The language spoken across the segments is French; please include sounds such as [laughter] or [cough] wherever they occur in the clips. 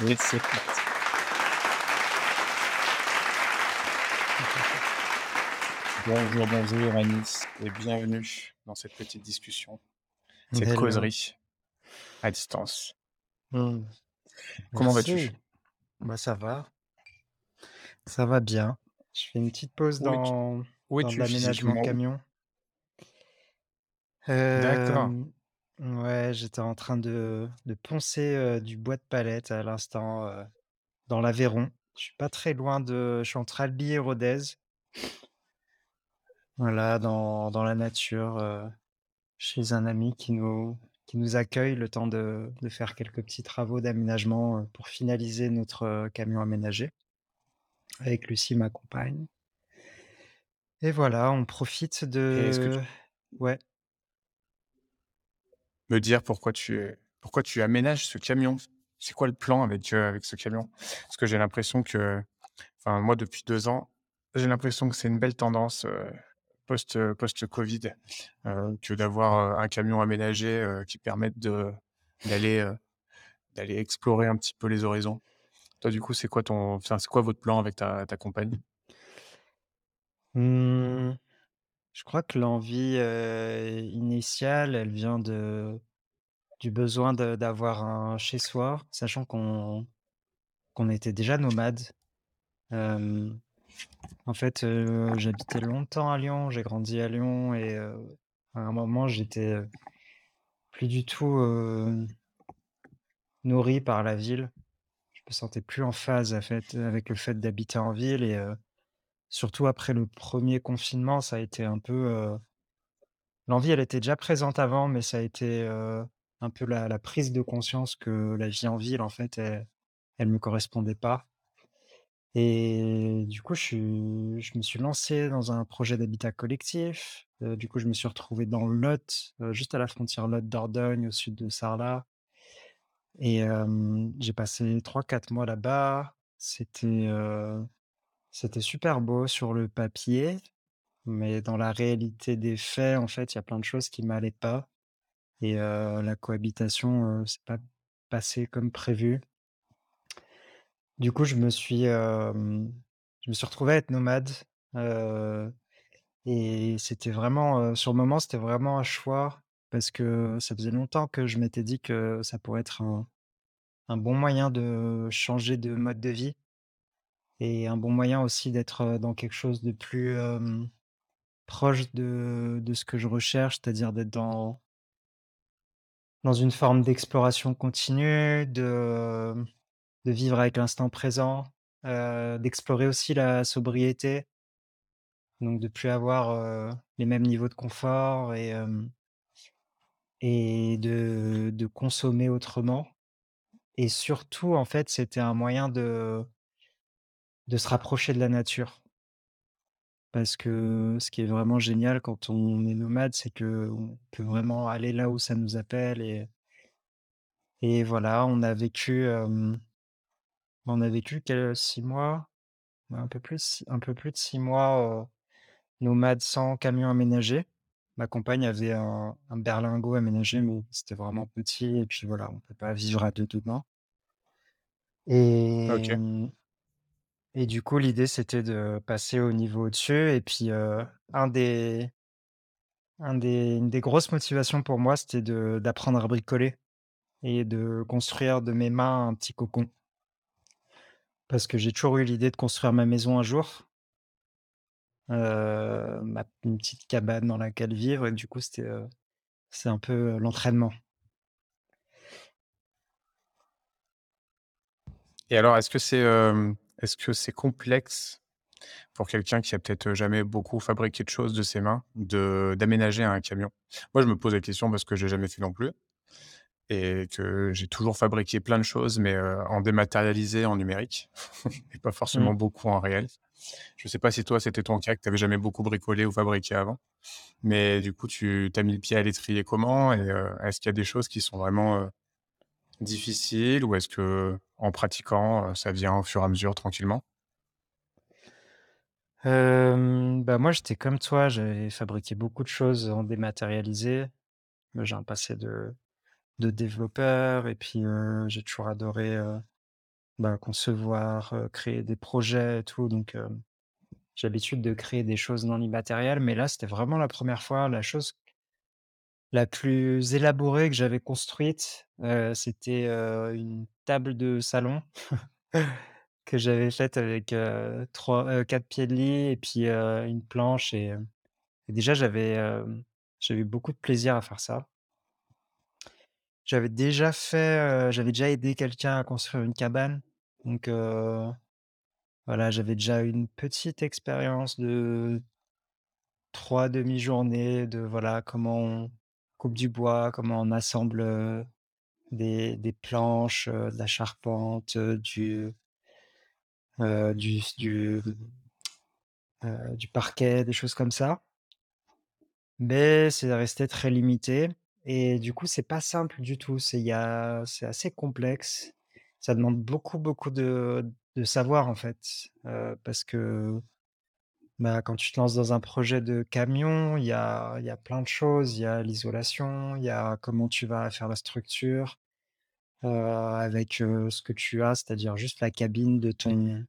Bonjour, bonjour Anis et bienvenue dans cette petite discussion, cette Hello. causerie à distance. Mmh. Comment vas-tu? Bah, ça va, ça va bien. Je fais une petite pause dans dans l'aménagement camion. D'accord. Ouais, j'étais en train de de poncer, heu, du bois de palette à l'instant, heu, dans l'Aveyron. Je suis pas très loin de je suis entre Albi et Rodez. Voilà, dans dans la nature, heu, chez un ami qui nous qui nous accueille le temps de de faire quelques petits travaux d'aménagement, heu, pour finaliser notre, heu, camion aménagé. Avec Lucie, ma compagne. Et voilà, on profite Et est-ce que tu de ouais. Me dire pourquoi tu pourquoi tu aménages ce camion? C'est quoi le plan avec, heu, avec ce camion? Parce que j'ai l'impression que enfin moi depuis 2 ans, j'ai l'impression que c'est une belle tendance, heu, post, heu, post-covid, que d'avoir, un camion aménagé, qui permette d'aller, d'aller explorer un petit peu les horizons. Toi, du coup, c'est quoi ton quoi votre plan avec ta ta compagne? Mmh, je crois que l'envie, initiale, elle vient de du besoin d'avoir un chez soi, sachant qu'on qu'on était déjà nomades. Hem, en fait, j'habitais longtemps à Lyon, j'ai grandi à Lyon et à un moment, j'étais, plus du tout, hem, nourri par la ville. Je me sentais plus en phase, à fait avec le fait d'habiter en ville et Surtout après le premier confinement, ça a été un peu, l'envie elle était déjà présente avant, mais ça a été, un peu la la prise de conscience que la vie en ville, en fait, elle elle me correspondait pas et du coup, je je me suis lancé dans un projet d'habitat collectif. Heu, du coup, je me suis retrouvé dans Lot, heu, juste à la frontière Lot-Dordogne, au sud de Sarlat et j'ai passé trois quatre mois là-bas. C'était, heu, c'était super beau sur le papier. Mais dans la réalité des faits, en fait, il y a plein de choses qui m'allaient pas et la cohabitation, s'est pas passée comme prévu. Du coup, je me suis, je me suis retrouvé à être nomade, et c'était vraiment, sur le moment, c'était vraiment un choix parce que ça faisait longtemps que je m'étais dit que ça pourrait être un un bon moyen de changer de mode de vie et un bon moyen aussi d'être, dans quelque chose de plus, proche de de ce que je recherche, c'est-à-dire d'être dans Dans une forme d'exploration continue, de vivre avec l'instant présent, heu, d'explorer aussi la sobriété, donc de plus avoir, heu, les mêmes niveaux de confort et hem et de de consommer autrement et surtout, en fait, c'était un moyen de de se rapprocher de la nature. Parce que ce qui est vraiment génial quand on est nomade, c'est qu'on peut vraiment aller là où ça nous appelle et et voilà, on a vécu, hem, on a vécu quel 6 mois Ouais, un peu plus un peu plus de 6 mois, heu, nomade sans camion aménagé. Ma compagne avait un un berlingot aménagé, mais c'était vraiment petit et puis voilà, on peut pas vivre à 2 dedans et OK. mmh et du coup, l'idée, c'était de passer au niveau au-dessus et puis, une des grosses motivations pour moi, c'était d'apprendre à bricoler et de construire de mes mains un petit cocon. Parce que j'ai toujours eu l'idée de construire ma maison un jour ma une petite cabane dans laquelle vivre et du coup, c'était, un peu, l'entraînement. Et alors est-ce que c'est, est-ce que c'est complexe pour quelqu'un qui a peut-être, jamais beaucoup fabriqué de choses de ses mains, de d'aménager un camion? Moi, je me pose la question parce que j'ai jamais fait non plus et que j'ai toujours fabriqué plein de choses, mais, en dématérialisé, en numérique [laughs] et pas Mmh. forcément beaucoup en réel. Je sais pas si toi, c'était ton cas, que tu avais jamais beaucoup bricolé ou fabriqué avant, mais du coup, tu tu as mis le pied à l'étrier comment et est-ce qu'il y a des choses qui sont vraiment, difficiles ou est-ce qu'en pratiquant, heu, ça vient au fur et à mesure tranquillement? Bah, moi, j'étais comme toi, j'avais fabriqué beaucoup de choses en dématérialisé. Moi, j'ai un passé de de développeur et puis, j'ai toujours adoré, bah, concevoir, créer des projets et tout donc j'ai l'habitude de créer des choses non immatérielles mais là, c'était vraiment la première fois, la chose la plus élaborée que j'avais construite, c'était, une table de salon [laughs] que j'avais faite avec, heu, 3 heu, 4 pieds de lit et puis, une planche et déjà j'avais, eu beaucoup de plaisir à faire ça. J'avais déjà fait, j'avais déjà aidé quelqu'un à construire une cabane donc voilà, j'avais déjà une petite expérience de 3 demi-journées de, voilà, comment on coupe du bois, comment on assemble, des des planches, de la charpente, du, du du, parquet, des choses comme ça. Mais c'est resté très limité et du coup, c'est pas simple du tout. C'est assez complexe. Ça demande beaucoup, beaucoup de de savoir, en fait, parce que, bah, quand tu te lances dans un projet de camion, il y a il y a plein de choses. Il y a l'isolation, il y a comment tu vas faire la structure, heu, avec, heu, ce que tu as, c'est-à-dire juste la cabine de ton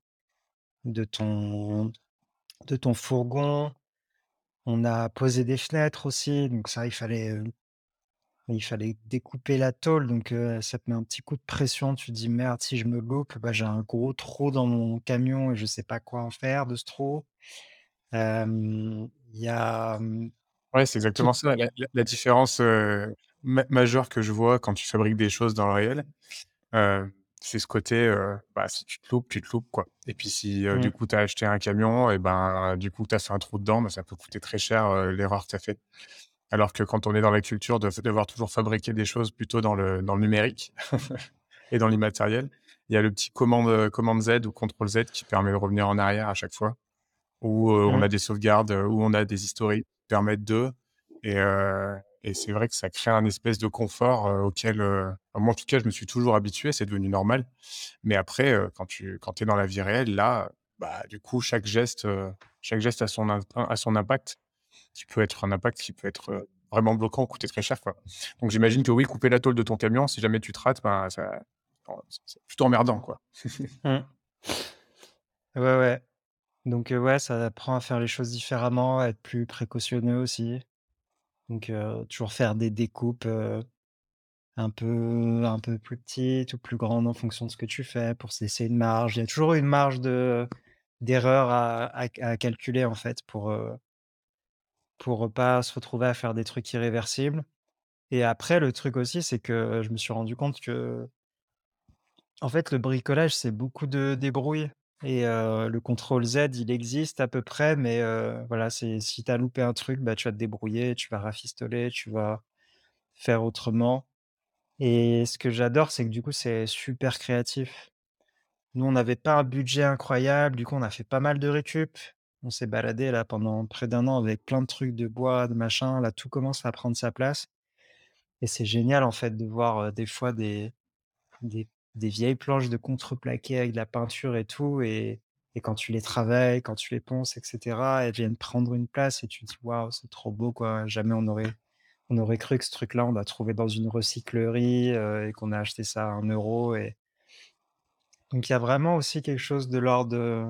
de ton de ton fourgon. On a posé des fenêtres aussi, donc ça, il fallait, heu Il fallait découper la tôle donc ça te met un petit coup de pression. Tu te dis: «Merde, si je me loupe, bah, j'ai un gros trou dans mon camion et je sais pas quoi en faire de ce trou». Hem, il y a, mmh, Ouais, c'est tout exactement ça. La la la différence, heu, ma majeure que je vois quand tu fabriques des choses dans le réel, heu, c'est ce côté, heu, bah, si tu te loupes, tu te loupes, quoi et puis si, heu, mmh, du coup, tu as acheté un camion et ben, du coup, tu as fait un trou dedans, bah, ça peut coûter très cher, heu, l'erreur que tu as faite. Alors que quand on est dans la culture de f devoir toujours fabriquer des choses plutôt dans le dans le numérique [laughs] et dans l'immatériel, il y a le petit commande, heu, commande Z ou contrôle Z qui permet de revenir en arrière à chaque fois. Où, on a des sauvegardes, où on a des historiques qui permettent de et c'est vrai que ça crée un espèce de confort, auquel, moi en tout cas je me suis toujours habitué, c'est devenu normal. Mais après, quand tu quand es dans la vie réelle, là, bah, du coup chaque geste, chaque geste a son imp a son impact, qui peut être un impact qui peut être, vraiment bloquant coûter très cher, quoi. Donc j'imagine que oui, couper la tôle de ton camion, si jamais tu te rates, ben, ça c'est c'est plutôt emmerdant, quoi. mmh. Ouais, ouais, donc ouais, ça apprend à faire les choses différemment, à être plus précautionneux aussi. Donc toujours faire des découpes, un peu un peu plus petites ou plus grandes en fonction de ce que tu fais pour se laisser une marge. Il y a toujours une marge de d'erreur à à à calculer en fait pour, heu Pour, pas se retrouver à faire des trucs irréversibles et après le truc aussi, c'est que je me suis rendu compte que, en fait, le bricolage, c'est beaucoup de débrouille et heu, le contrôle Z, il existe à peu près, mais heu, voilà, c'est si tu as loupé un truc, bah, tu vas te débrouiller, tu vas rafistoler, tu vas faire autrement et ce que j'adore, c'est que du coup, c'est super créatif. Nous, on n'avait pas un budget incroyable, du coup, on a fait pas mal de récup. On s'est baladé là pendant près d'un an avec plein de trucs de bois, de machin, là, tout commence à prendre sa place. Et c'est génial en fait de voir, heu, des fois des des des vieilles planches de contreplaqué avec de la peinture et tout et et quand tu les travailles, quand tu les ponces et cetera, elles viennent prendre une place et tu te dis: «Waouh, c'est trop beau quoi, jamais on aurait on aurait cru que ce truc-là, on l'a trouvé dans une recyclerie, heu, et qu'on a acheté ça à 1 € et donc il y a vraiment aussi quelque chose de l'ordre de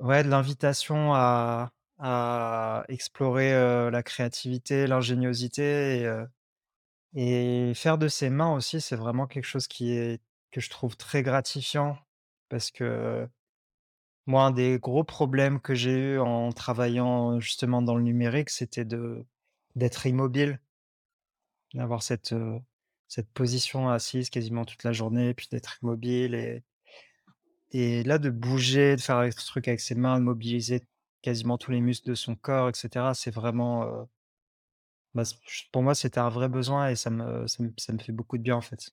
ouais, de l'invitation à explorer, heu, la créativité, l'ingéniosité et heu Et faire de ses mains aussi, c'est vraiment quelque chose qui est que je trouve très gratifiant parce que moi, un des gros problèmes que j'ai eu en travaillant justement dans le numérique, c'était d'être immobile, d'avoir cette, cette position assise quasiment toute la journée, puis d'être immobile et et là, de bouger, de faire ce truc avec ses mains, de mobiliser quasiment tous les muscles de son corps et cetera, c'est vraiment, bah, pour moi, c'était un vrai besoin et ça me ça me ça me fait beaucoup de bien, en fait.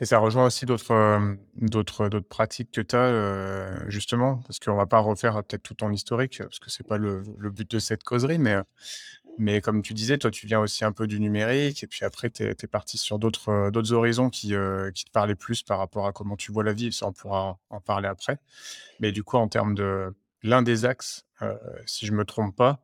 Et ça rejoint aussi d'autres, pratiques que tu as, justement, parce qu'on va pas refaire, peut-être tout ton historique, parce que c'est pas le le but de cette causerie, mais, mais comme tu disais, toi, tu viens aussi un peu du numérique et puis après tu es parti sur d'autres, d'autres horizons qui, qui te parlaient plus par rapport à comment tu vois la vie, ça on pourra en parler après. Mais du coup, en termes de l'un des axes, heu, si je me trompe pas,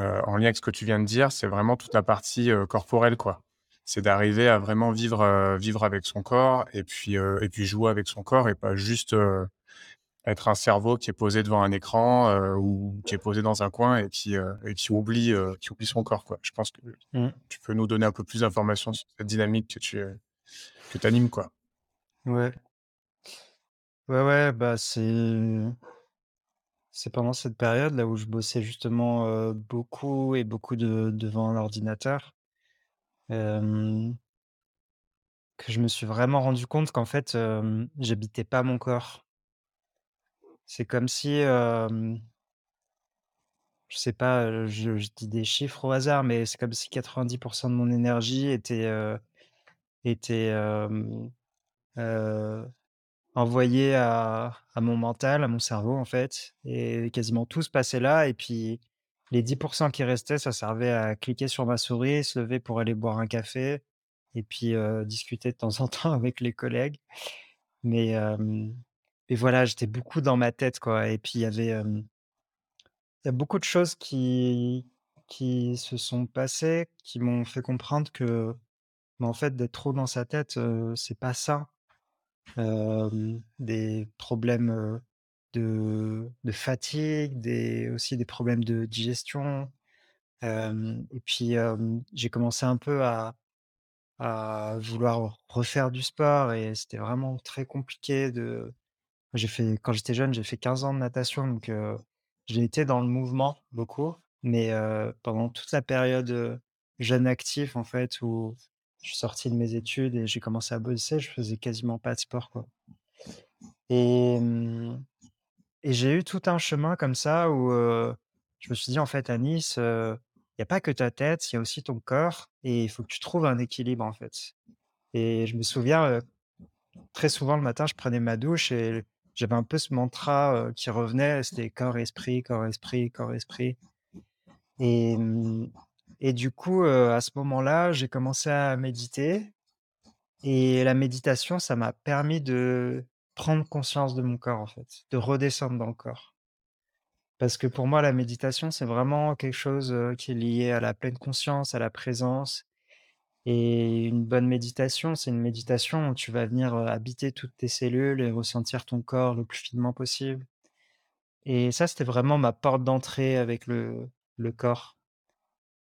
heu, en lien avec ce que tu viens de dire, c'est vraiment toute la partie, heu, corporelle, quoi. c'est d'arriver à vraiment vivre, vivre avec son corps et puis, et puis jouer avec son corps et pas juste, être un cerveau qui est posé devant un écran, ou qui est posé dans un coin et qui, et qui oublie, qui oublie son corps, quoi. Je pense que Mmh. tu peux nous donner un peu plus d'informations sur cette dynamique que tu, que animes, quoi? Ouais. Ouais, ouais, bah, c'est c'est pendant cette période là où je bossais justement, beaucoup et beaucoup de devant un ordinateur, hem, que je me suis vraiment rendu compte qu'en fait, hem, j'habitais pas mon corps. C'est comme si, hem, je sais pas, je dis des chiffres au hasard, mais c'est comme si 90% de mon énergie était, était, Envoyé à mon mental, à mon cerveau, en fait et quasiment tout se passait là et puis les 10% qui restaient, ça servait à cliquer sur ma souris, se lever pour aller boire un café et puis, heu, discuter de temps en [laughs] temps avec les collègues. Mais, mais voilà, j'étais beaucoup dans ma tête, quoi et puis il y avait, y a beaucoup de choses qui qui se sont passées, qui m'ont fait comprendre que, bah, en fait, d'être trop dans sa tête, c'est pas ça. Des problèmes, de de fatigue, des aussi des problèmes de digestion, et puis, j'ai commencé un peu à à vouloir refaire du sport et c'était vraiment très compliqué de fait quand j'étais jeune, j'ai fait 15 ans de natation donc, heu, j'ai été dans le mouvement beaucoup, mais, pendant toute la période, jeune actif en fait où je suis sorti de mes études et j'ai commencé à bosser, je faisais quasiment pas de sport, quoi. Et mmh j'ai eu tout un chemin comme ça où, je me suis dit: «En fait, à Nice, il y a pas que ta tête, il y a aussi ton corps et il faut que tu trouves un équilibre, en fait». Et je me souviens, très souvent le matin, je prenais ma douche et j'avais un peu ce mantra, qui revenait, c'était corps, esprit, corps, esprit, corps, esprit. Et mmh et du coup, à ce moment-là, j'ai commencé à méditer et la méditation, ça m'a permis de prendre conscience de mon corps, en fait, de redescendre dans le corps. Parce que pour moi, la méditation, c'est vraiment quelque chose, qui est lié à la pleine conscience, à la présence et une bonne méditation, c'est une méditation où tu vas venir, habiter toutes tes cellules et ressentir ton corps le plus finement possible et ça, c'était vraiment ma porte d'entrée avec le corps,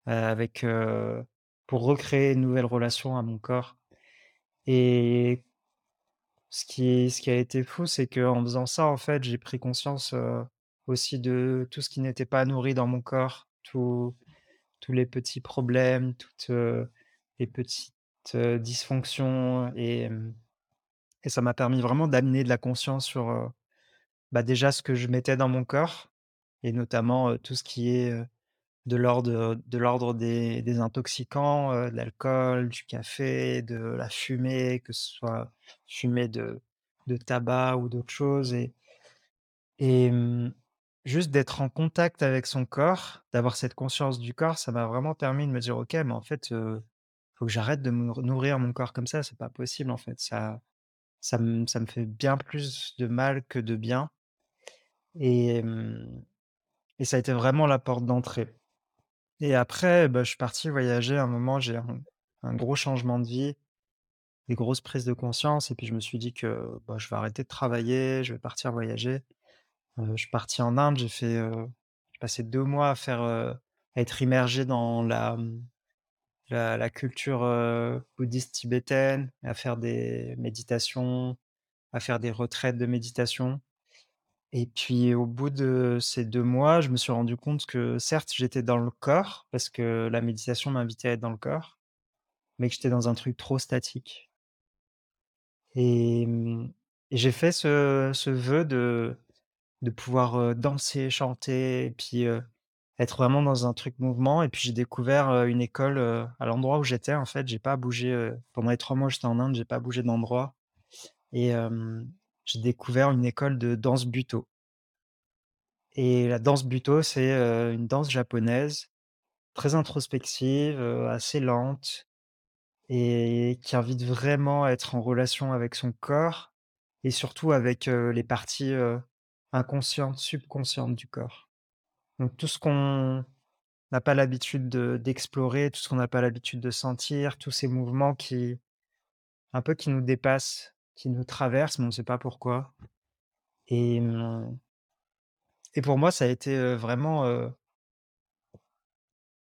heu, avec, heu pour recréer une nouvelle relation à mon corps. Et Ce qui ce qui a été fou, c'est qu'en faisant ça, en fait, j'ai pris conscience, heu, aussi de tout ce qui n'était pas nourri dans mon corps, tous tous les petits problèmes, toutes, les petites, dysfonctions et et ça m'a permis vraiment d'amener de la conscience sur, bah, déjà ce que je mettais dans mon corps et notamment, tout ce qui est, de l'ordre, de l'ordre des des intoxicants, heu, de l'alcool, du café, de la fumée, que ce soit fumée de de tabac ou d'autres choses et et mmh, juste d'être en contact avec son corps, d'avoir cette conscience du corps, ça m'a vraiment permis de me dire: «OK, mais en fait, heu, faut que j'arrête de nourrir mon corps comme ça, c'est pas possible en fait, ça ça me ça me fait bien plus de mal que de bien» et hem et ça a été vraiment la porte d'entrée. Et après, bah, je suis parti voyager un moment, j'ai un un gros changement de vie, des grosses prises de conscience et puis je me suis dit que, bah, je vais arrêter de travailler, je vais partir voyager. Heu, je suis parti en Inde, j'ai fait, j'ai passé 2 mois à faire, heu, à être immergé dans la, mmh, la culture, bouddhiste tibétaine, à faire des méditations, à faire des retraites de méditation et puis au bout de ces 2 mois, je me suis rendu compte que certes, j'étais dans le corps parce que la méditation m'invitait à être dans le corps, mais que j'étais dans un truc trop statique. Et mmh j'ai fait ce ce vœu de de pouvoir, danser, chanter et puis, être vraiment dans un truc mouvement. Et puis j'ai découvert, une école, à l'endroit où j'étais en fait, j'ai pas bougé, pendant les 3 mois où j'étais en Inde, j'ai pas bougé d'endroit. Et j'ai découvert une école de danse Buto et la danse Buto, c'est, une danse japonaise très introspective, assez lente et qui invite vraiment à être en relation avec son corps et surtout avec, les parties, inconscientes, subconscientes du corps. Donc tout ce qu'on n'a pas l'habitude de d'explorer, tout ce qu'on n'a pas l'habitude de sentir, tous ces mouvements qui un peu qui nous dépassent, qui nous traversent, mais on ne sait pas pourquoi. Et mmh et pour moi, ça a été, vraiment,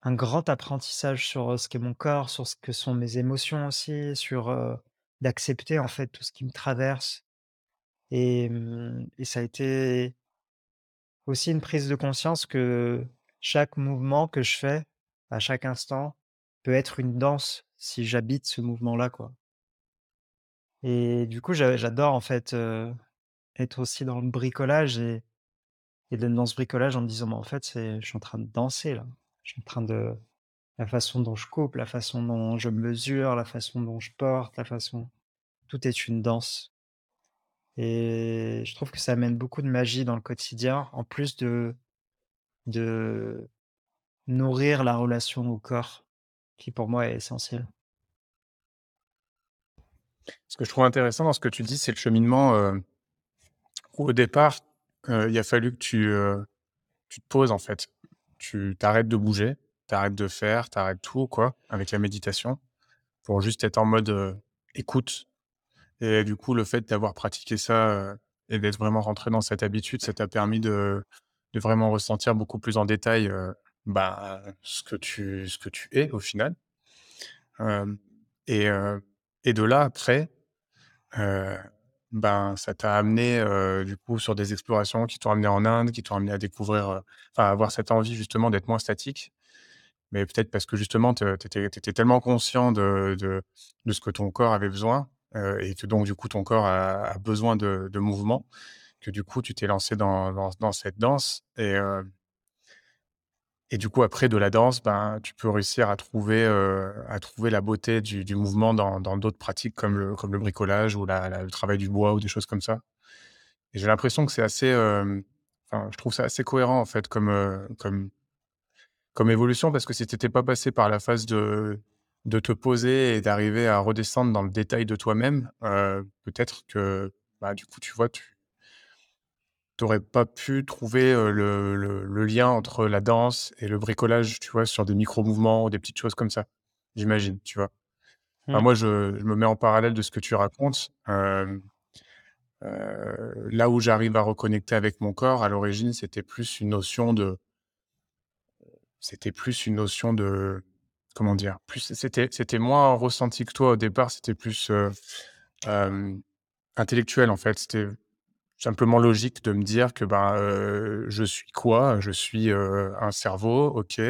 un grand apprentissage sur, ce qu'est mon corps, sur ce que sont mes émotions aussi, sur, d'accepter en fait tout ce qui me traverse. Et mmh et ça a été aussi une prise de conscience que chaque mouvement que je fais, à chaque instant, peut être une danse si j'habite ce mouvement-là, quoi et du coup, j'a j'adore en fait, être aussi dans le bricolage et et dans ce bricolage en me disant: «Mais en fait, je suis en train de danser là. Je suis en train de» La façon dont je coupe, la façon dont je mesure, la façon dont je porte, la façon tout est une danse et je trouve que ça amène beaucoup de magie dans le quotidien, en plus de de nourrir la relation au corps, qui pour moi est essentielle. Ce que je trouve intéressant dans ce que tu dis, c'est le cheminement, heu, où au départ, heu, il a fallu que tu, heu, tu te poses en fait. Tu t'arrêtes de bouger, tu arrêtes de faire, tu arrêtes tout quoi, avec la méditation, pour juste être en mode, écoute et du coup, le fait d'avoir pratiqué ça, et d'être vraiment rentré dans cette habitude, ça t'a permis de de vraiment ressentir beaucoup plus en détail, bah, ce que tu ce que tu es au final. Et et de là après, heu, ben, ça t'a amené, heu, du coup sur des explorations qui t'ont amené en Inde, qui t'ont amené à découvrir, heu, enfin avoir cette envie justement d'être moins statique. Mais peut-être parce que justement te tu étais tellement conscient de de ce que ton corps avait besoin, et que donc du coup ton corps a besoin de de mouvement, que du coup tu t'es lancé dans dans dans cette danse et et du coup après de la danse, ben, tu peux réussir à trouver, heu, à trouver la beauté du mouvement dans d'autres pratiques comme le comme le bricolage ou le travail du bois ou des choses comme ça. Et j'ai l'impression que c'est assez, enfin je trouve ça assez cohérent en fait comme, heu, comme comme évolution parce que si tu étais pas passé par la phase de de te poser et d'arriver à redescendre dans le détail de toi-même, peut-être que, bah, du coup, tu vois, tu tu pas pu trouver, le le le lien entre la danse et le bricolage, tu vois, sur des micro-mouvements ou des petites choses comme ça, j'imagine, tu vois? Enfin, Mmh, moi, je je me mets en parallèle de ce que tu racontes, là où j'arrive à reconnecter avec mon corps, à l'origine, c'était plus une notion de C'était plus une notion de comment dire? Plus c'était c'était moins ressenti que toi au départ, c'était plus, intellectuel en fait. C'était simplement logique de me dire que, ben, je suis quoi? Je suis, un cerveau, OK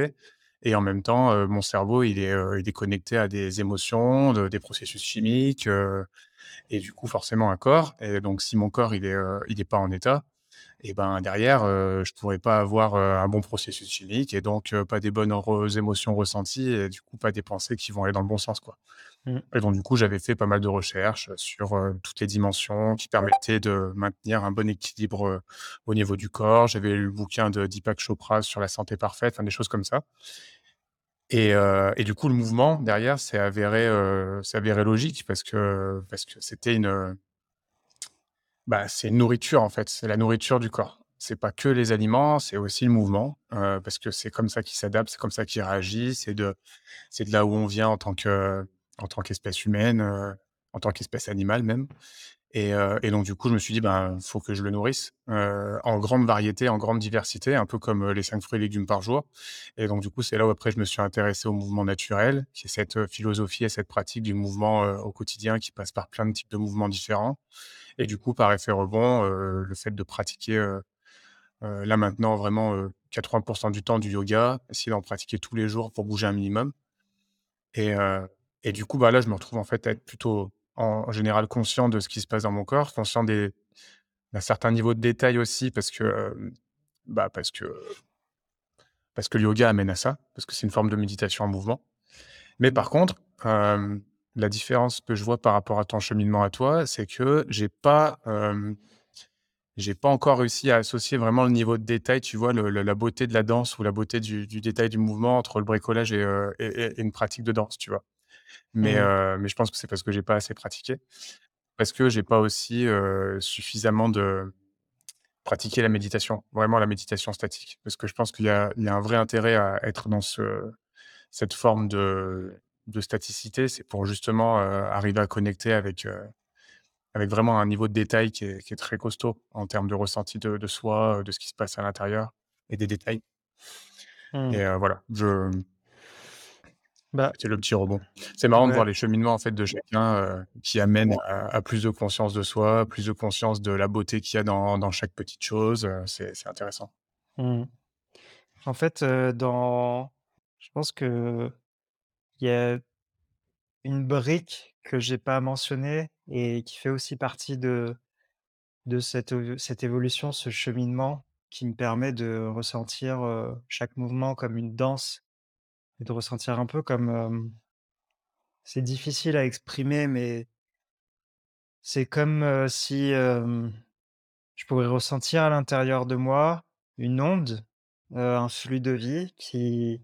et en même temps, mon cerveau il est, il est connecté à des émotions, de des processus chimiques, et du coup forcément un corps et donc si mon corps il est, heu, il est pas en état, et ben, derrière, heu, je pourrais pas avoir, un bon processus chimique et donc pas des bonnes émotions ressenties et du coup, pas des pensées qui vont aller dans le bon sens, quoi. Mmh, Et donc du coup, j'avais fait pas mal de recherches, sur, heu, toutes les dimensions qui permettaient de maintenir un bon équilibre, heu, au niveau du corps. J'avais lu le bouquin de Deepak Chopra sur la santé parfaite, des choses comme ça et heu et du coup, le mouvement derrière s'est avéré, avéré logique parce que parce que c'était une, bah, c'est une nourriture, en fait, c'est la nourriture du corps. C'est pas que les aliments, c'est aussi le mouvement, parce que c'est comme ça qu'il s'adapte, c'est comme ça qu'il réagit, c'est de c'est de là où on vient en tant que en tant qu'espèce humaine, en tant qu'espèce animale même. Et donc du coup, je me suis dit: «Ben, faut que je le nourrisse, en grande variété, en grande diversité, un peu comme, les 5 fruits et légumes par jour» et donc du coup, c'est là où après je me suis intéressé au mouvement naturel, qui est cette, philosophie et cette pratique du mouvement, au quotidien qui passe par plein de types de mouvements différents. Et du coup, par effet rebond, le fait de pratiquer, là maintenant vraiment, heu, 80% du temps du yoga, essayer d'en pratiquer tous les jours pour bouger un minimum. Et et du coup, bah, là, je me retrouve en fait à être plutôt en général conscient de ce qui se passe dans mon corps, conscient des d'un certain niveau de détail aussi parce que, bah, parce que parce que le yoga amène à ça, parce que c'est une forme de méditation en mouvement. Mais mmh, par contre, la différence que je vois par rapport à ton cheminement à toi, c'est que j'ai pas, J'ai pas encore réussi à associer vraiment le niveau de détail, tu vois? Le le la beauté de la danse ou la beauté du du détail du mouvement entre le bricolage et une pratique de danse, tu vois? Mais mmh, mais je pense que c'est parce que j'ai pas assez pratiqué. Parce que j'ai pas aussi, suffisamment de pratiquer la méditation, vraiment la méditation statique. Parce que je pense qu'il y y a un vrai intérêt à être dans ce cette forme de de staticité. C'est pour justement, arriver à connecter avec, avec vraiment un niveau de détail qui est qui est très costaud en termes de ressenti de de soi, de ce qui se passe à l'intérieur et des détails Mmh. et voilà, je Bah, c'est le petit rebond. C'est marrant de ouais. voir les cheminements, en fait, de chacun, heu, qui amènent à à plus de conscience de soi, plus de conscience de la beauté qu'il y a dans dans chaque petite chose, heu, c'est intéressant. Mmh. En fait, heu, dans je pense qu'il y a une brique que j'ai pas mentionnée et qui fait aussi partie de de cette, cette évolution, ce cheminement qui me permet de ressentir, chaque mouvement comme une danse et de ressentir un peu comme, c'est difficile à exprimer, mais c'est comme, si, je pourrais ressentir à l'intérieur de moi une onde, un flux de vie qui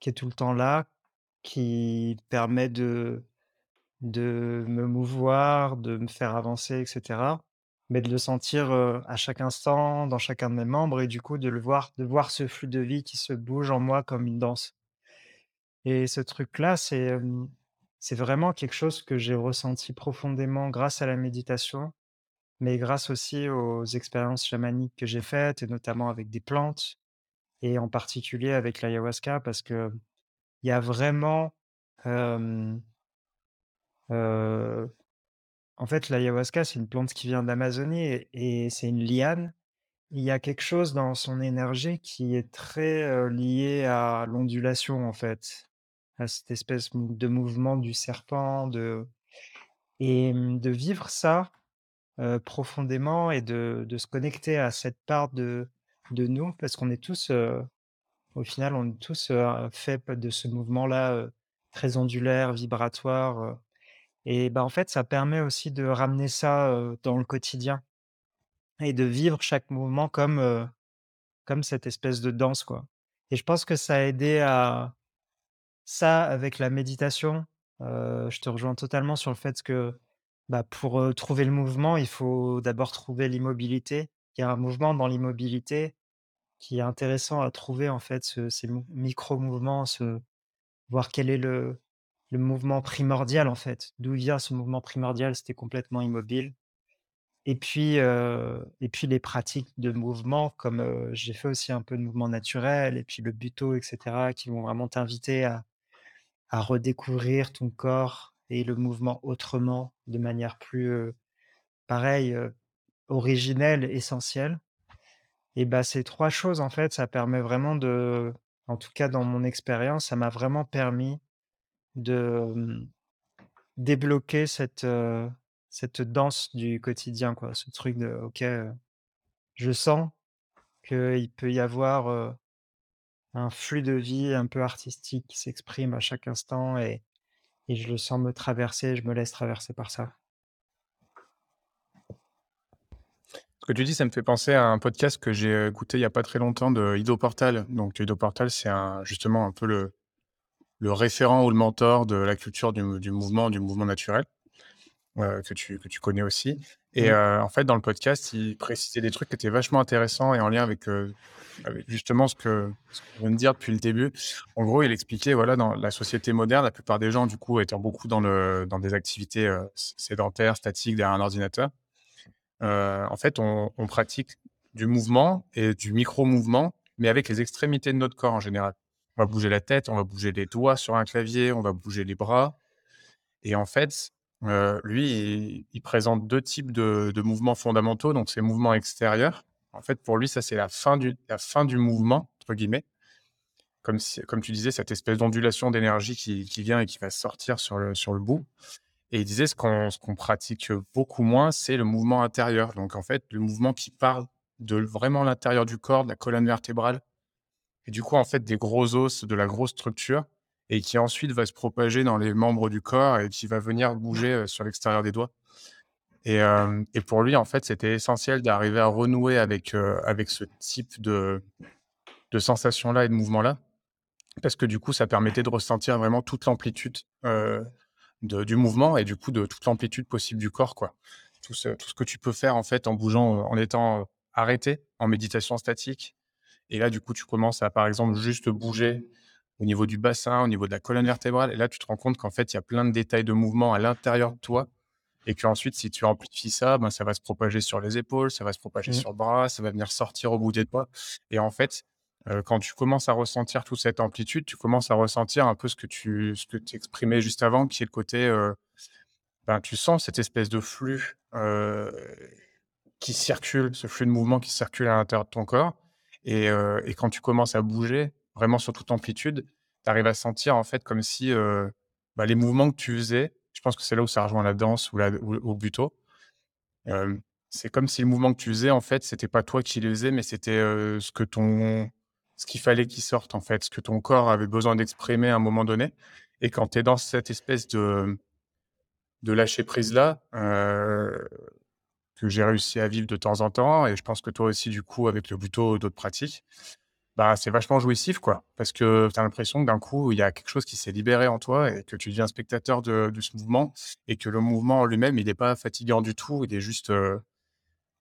qui est tout le temps là, qui permet de de me mouvoir, de me faire avancer et cetera. Mais de le sentir, à chaque instant, dans chacun de mes membres et du coup de le voir de voir ce flux de vie qui se bouge en moi comme une danse. Et ce truc-là, c'est, c'est vraiment quelque chose que j'ai ressenti profondément grâce à la méditation, mais grâce aussi aux expériences chamaniques que j'ai faites et notamment avec des plantes et en particulier avec l'ayahuasca parce qu'il y a vraiment, en fait, l'ayahuasca, c'est une plante qui vient d'Amazonie et c'est une liane. Il y a quelque chose dans son énergie qui est très, lié à l'ondulation, en fait, à cette espèce de mouvement du serpent, de et de vivre ça, profondément et de de se connecter à cette part de de nous parce qu'on est tous, au final, on est tous, faits de ce mouvement-là, très ondulaire, vibratoire, et bah, en fait, ça permet aussi de ramener ça, dans le quotidien et de vivre chaque mouvement comme, comme cette espèce de danse, quoi. Et je pense que ça a aidé à ça avec la méditation, je te rejoins totalement sur le fait que, bah, pour, trouver le mouvement, il faut d'abord trouver l'immobilité. Il y a un mouvement dans l'immobilité qui est intéressant à trouver, en fait, ce ces mou micro-mouvements, voir quel est le mouvement primordial, en fait. D'où vient ce mouvement primordial? C'était complètement immobile et puis, et puis les pratiques de mouvement comme, j'ai fait aussi un peu de mouvement naturel et puis le Butoh et cetera qui vont vraiment t'inviter à à redécouvrir ton corps et le mouvement autrement, de manière plus, heu, pareil, originelle, essentielle et bah, ces 3 choses, en fait, ça permet vraiment de en tout cas dans mon expérience, ça m'a vraiment permis de, mmh, débloquer cette, cette danse du quotidien, quoi. Ce truc de: «OK, je sens qu'il peut y avoir, un flux de vie un peu artistique qui s'exprime à chaque instant et et je le sens me traverser, je me laisse traverser par ça». Ce que tu dis, ça me fait penser à un podcast que j'ai écouté il y a pas très longtemps de Ido Portal. Donc Ido Portal, c'est justement un peu le le référent ou le mentor de la culture du du mouvement du mouvement naturel, que tu que tu connais aussi et Mmh. en fait, dans le podcast, il précisait des trucs qui étaient vachement intéressants et en lien avec, justement ce que ce qu'on vient de dire depuis le début. En gros, il expliquait, voilà, dans la société moderne, la plupart des gens, du coup, étant beaucoup dans le dans des activités, sédentaires, statiques, derrière un ordinateur, en fait, on on pratique du mouvement et du micro-mouvement, mais avec les extrémités de notre corps, en général. On va bouger la tête, on va bouger les doigts sur un clavier, on va bouger les bras et en fait, lui, il présente 2 types de mouvements fondamentaux, donc ces mouvements extérieurs. En fait, pour lui, ça, c'est la fin du «mouvement» entre guillemets, comme tu disais, cette espèce d'ondulation d'énergie qui vient et qui va sortir sur le bout et il disait ce qu'on ce qu'on pratique, beaucoup moins, c'est le mouvement intérieur. Donc en fait, le mouvement qui part de vraiment l'intérieur du corps, de la colonne vertébrale et du coup, en fait, des gros os, de la grosse structure et qui ensuite va se propager dans les membres du corps et qui va venir bouger, heu, sur l'extérieur des doigts et hem et pour lui, en fait, c'était essentiel d'arriver à renouer avec, heu, avec ce type de de sensation-là et de mouvement-là. Parce que du coup, ça permettait de ressentir vraiment toute l'amplitude, du mouvement et du coup, de toute l'amplitude possible du corps, quoi. Tout ce tout ce que tu peux faire, en fait, en bougeant, en étant, heu, arrêter en méditation statique et là, du coup, tu commences à, par exemple, juste bouger au niveau du bassin, au niveau de la colonne vertébrale et là, tu te rends compte qu'en fait, il y a plein de détails de mouvement à l'intérieur de toi et qu'ensuite, si tu amplifies ça, ben, ça va se propager sur les épaules, ça va se propager Mmh. sur le bras, ça va venir sortir au bout des doigts. Et en fait, heu, quand tu commences à ressentir toute cette amplitude, tu commences à ressentir un peu ce que tu ce que exprimais juste avant, qui est le côté, heu, ben, tu sens cette espèce de flux, heu, qui circule, ce flux de mouvement qui circule à l'intérieur de ton corps et et quand tu commences à bouger, vraiment sur toute amplitude, tu arrives à sentir en fait comme si, bah, les mouvements que tu faisais, je pense que c'est là où ça rejoint la danse ou la ou ou Buto, c'est comme si le mouvement que tu faisais en fait, c'était pas toi qui le faisais, mais c'était, ce que ton ce qu'il fallait qu'il sorte en fait, ce que ton corps avait besoin d'exprimer à un moment donné. Et quand tu es dans cette espèce de de lâcher prise là, que j'ai réussi à vivre de temps en temps et je pense que toi aussi du coup avec le Buto d'autres pratiques, bah, c'est vachement jouissif, quoi. Parce que tu as l'impression que d'un coup, il y a quelque chose qui s'est libéré en toi et que tu deviens spectateur de ce mouvement et que le mouvement en lui-même, il est pas fatigant du tout, il est juste, heu,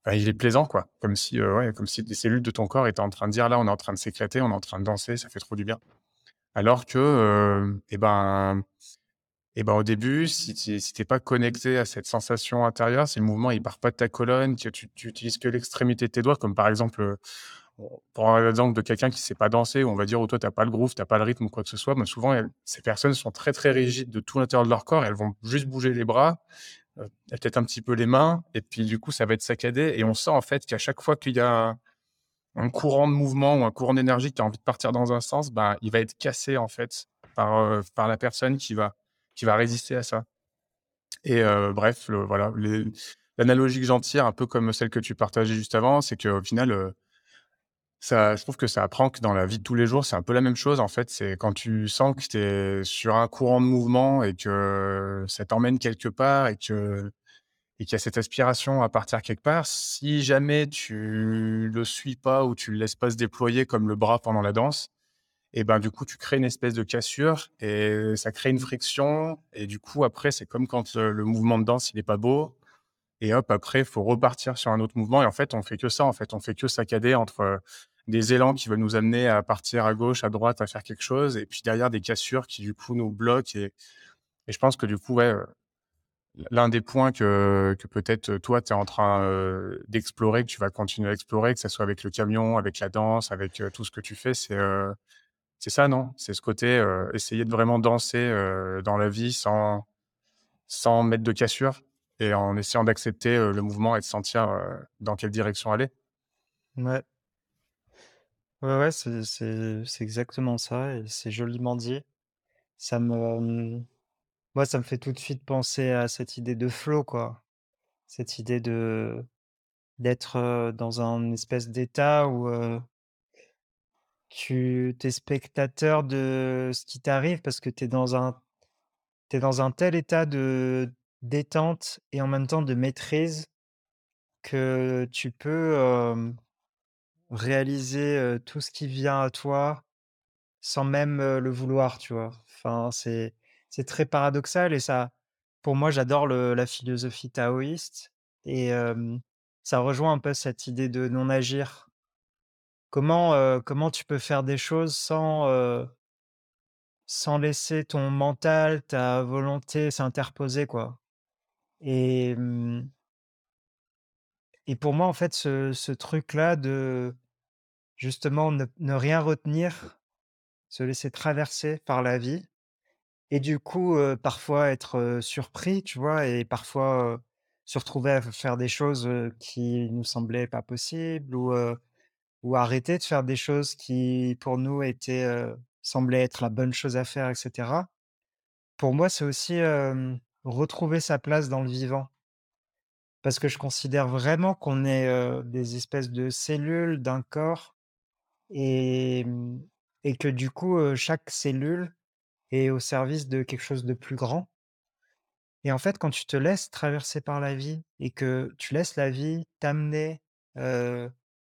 bah, il est plaisant, quoi. Comme si, ouais, comme si des cellules de ton corps étaient en train de dire: «Là, on est en train de s'éclater, on est en train de danser, ça fait trop du bien». Alors que, heu et ben et ben, au début, si tu tu pas connecté à cette sensation intérieure, si le mouvement, il part pas de ta colonne, tu tu utilises que l'extrémité de tes doigts, comme par exemple, Bon, pour prendre l'exemple de quelqu'un qui ne sait pas danser, on va dire, où toi, tu as pas le groove, tu as pas le rythme ou quoi que ce soit, bah, souvent, elles ces personnes sont très, très rigides de tout l'intérieur de leur corps. Elles vont juste bouger les bras, heu, peut-être un petit peu les mains et puis, du coup, ça va être saccadé et on sent, en fait, qu'à chaque fois qu'il y a un courant de mouvement ou un courant d'énergie qui a envie de partir dans un sens, ben, il va être cassé, en fait, par, heu, par la personne qui va qui va résister à ça et heu, bref, voilà, l'analogie que j'en tire, un peu comme celle que tu partageais juste avant, c'est qu'au final, heu ça je trouve que ça apprend que dans la vie de tous les jours, c'est un peu la même chose, en fait. C'est quand tu sens que tu es sur un courant de mouvement et que ça t'emmène quelque part et que et qu'il y a cette aspiration à partir quelque part, si jamais tu le suis pas ou tu le laisses pas se déployer comme le bras pendant la danse et ben, du coup, tu crées une espèce de cassure et ça crée une friction et du coup, après, c'est comme quand, heu, le mouvement de danse, il est pas beau et hop, après, faut repartir sur un autre mouvement et en fait, on fait que ça, en fait. On fait que saccader entre, heu, des élans qui veulent nous amener à partir à gauche, à droite, à faire quelque chose et puis derrière des cassures qui, du coup, nous bloquent et je pense que, du coup, ouais, heu, l'un des points que que peut-être, heu, toi, tu es en train, d'explorer, que tu vas continuer à explorer, que ça soit avec le camion, avec la danse, avec, tout ce que tu fais, c'est, c'est ça, non? C'est ce côté, essayer de vraiment danser, dans la vie sans sans mettre de cassure? Et en essayant d'accepter, le mouvement et de sentir, dans quelle direction aller. Ouais. Ouais, ouais, c'est c'est c'est exactement ça et c'est joliment dit. Ça me, mmh, moi, ça me fait tout de suite penser à cette idée de flow, quoi. Cette idée de d'être, dans un espèce d'état où, tu tu spectateur de ce qui t'arrive parce que tu es dans un tu dans un tel état de détente et en même temps de maîtrise que tu peux, réaliser, tout ce qui vient à toi Sans même, le vouloir, tu vois? Enfin, c'est c'est très paradoxal et ça pour moi, j'adore la philosophie taoïste et ça rejoint un peu cette idée de non-agir. Comment, heu, comment tu peux faire des choses sans, sans laisser ton mental, ta volonté s'interposer, quoi? Et et pour moi, en fait, ce ce truc-là de justement ne rien retenir, se laisser traverser par la vie Et du coup, parfois être, surpris, tu vois? Et parfois, se retrouver à faire des choses, qui nous semblaient pas possibles ou, ou arrêter de faire des choses qui, pour nous, étaient, semblaient être la bonne chose à faire et cetera. Pour moi, c'est aussi, retrouver sa place dans le vivant. Parce que je considère vraiment qu'on est, des espèces de cellules d'un corps et mmh et que du coup, chaque cellule est au service de quelque chose de plus grand. Et en fait, quand tu te laisses traverser par la vie et que tu laisses la vie t'amener,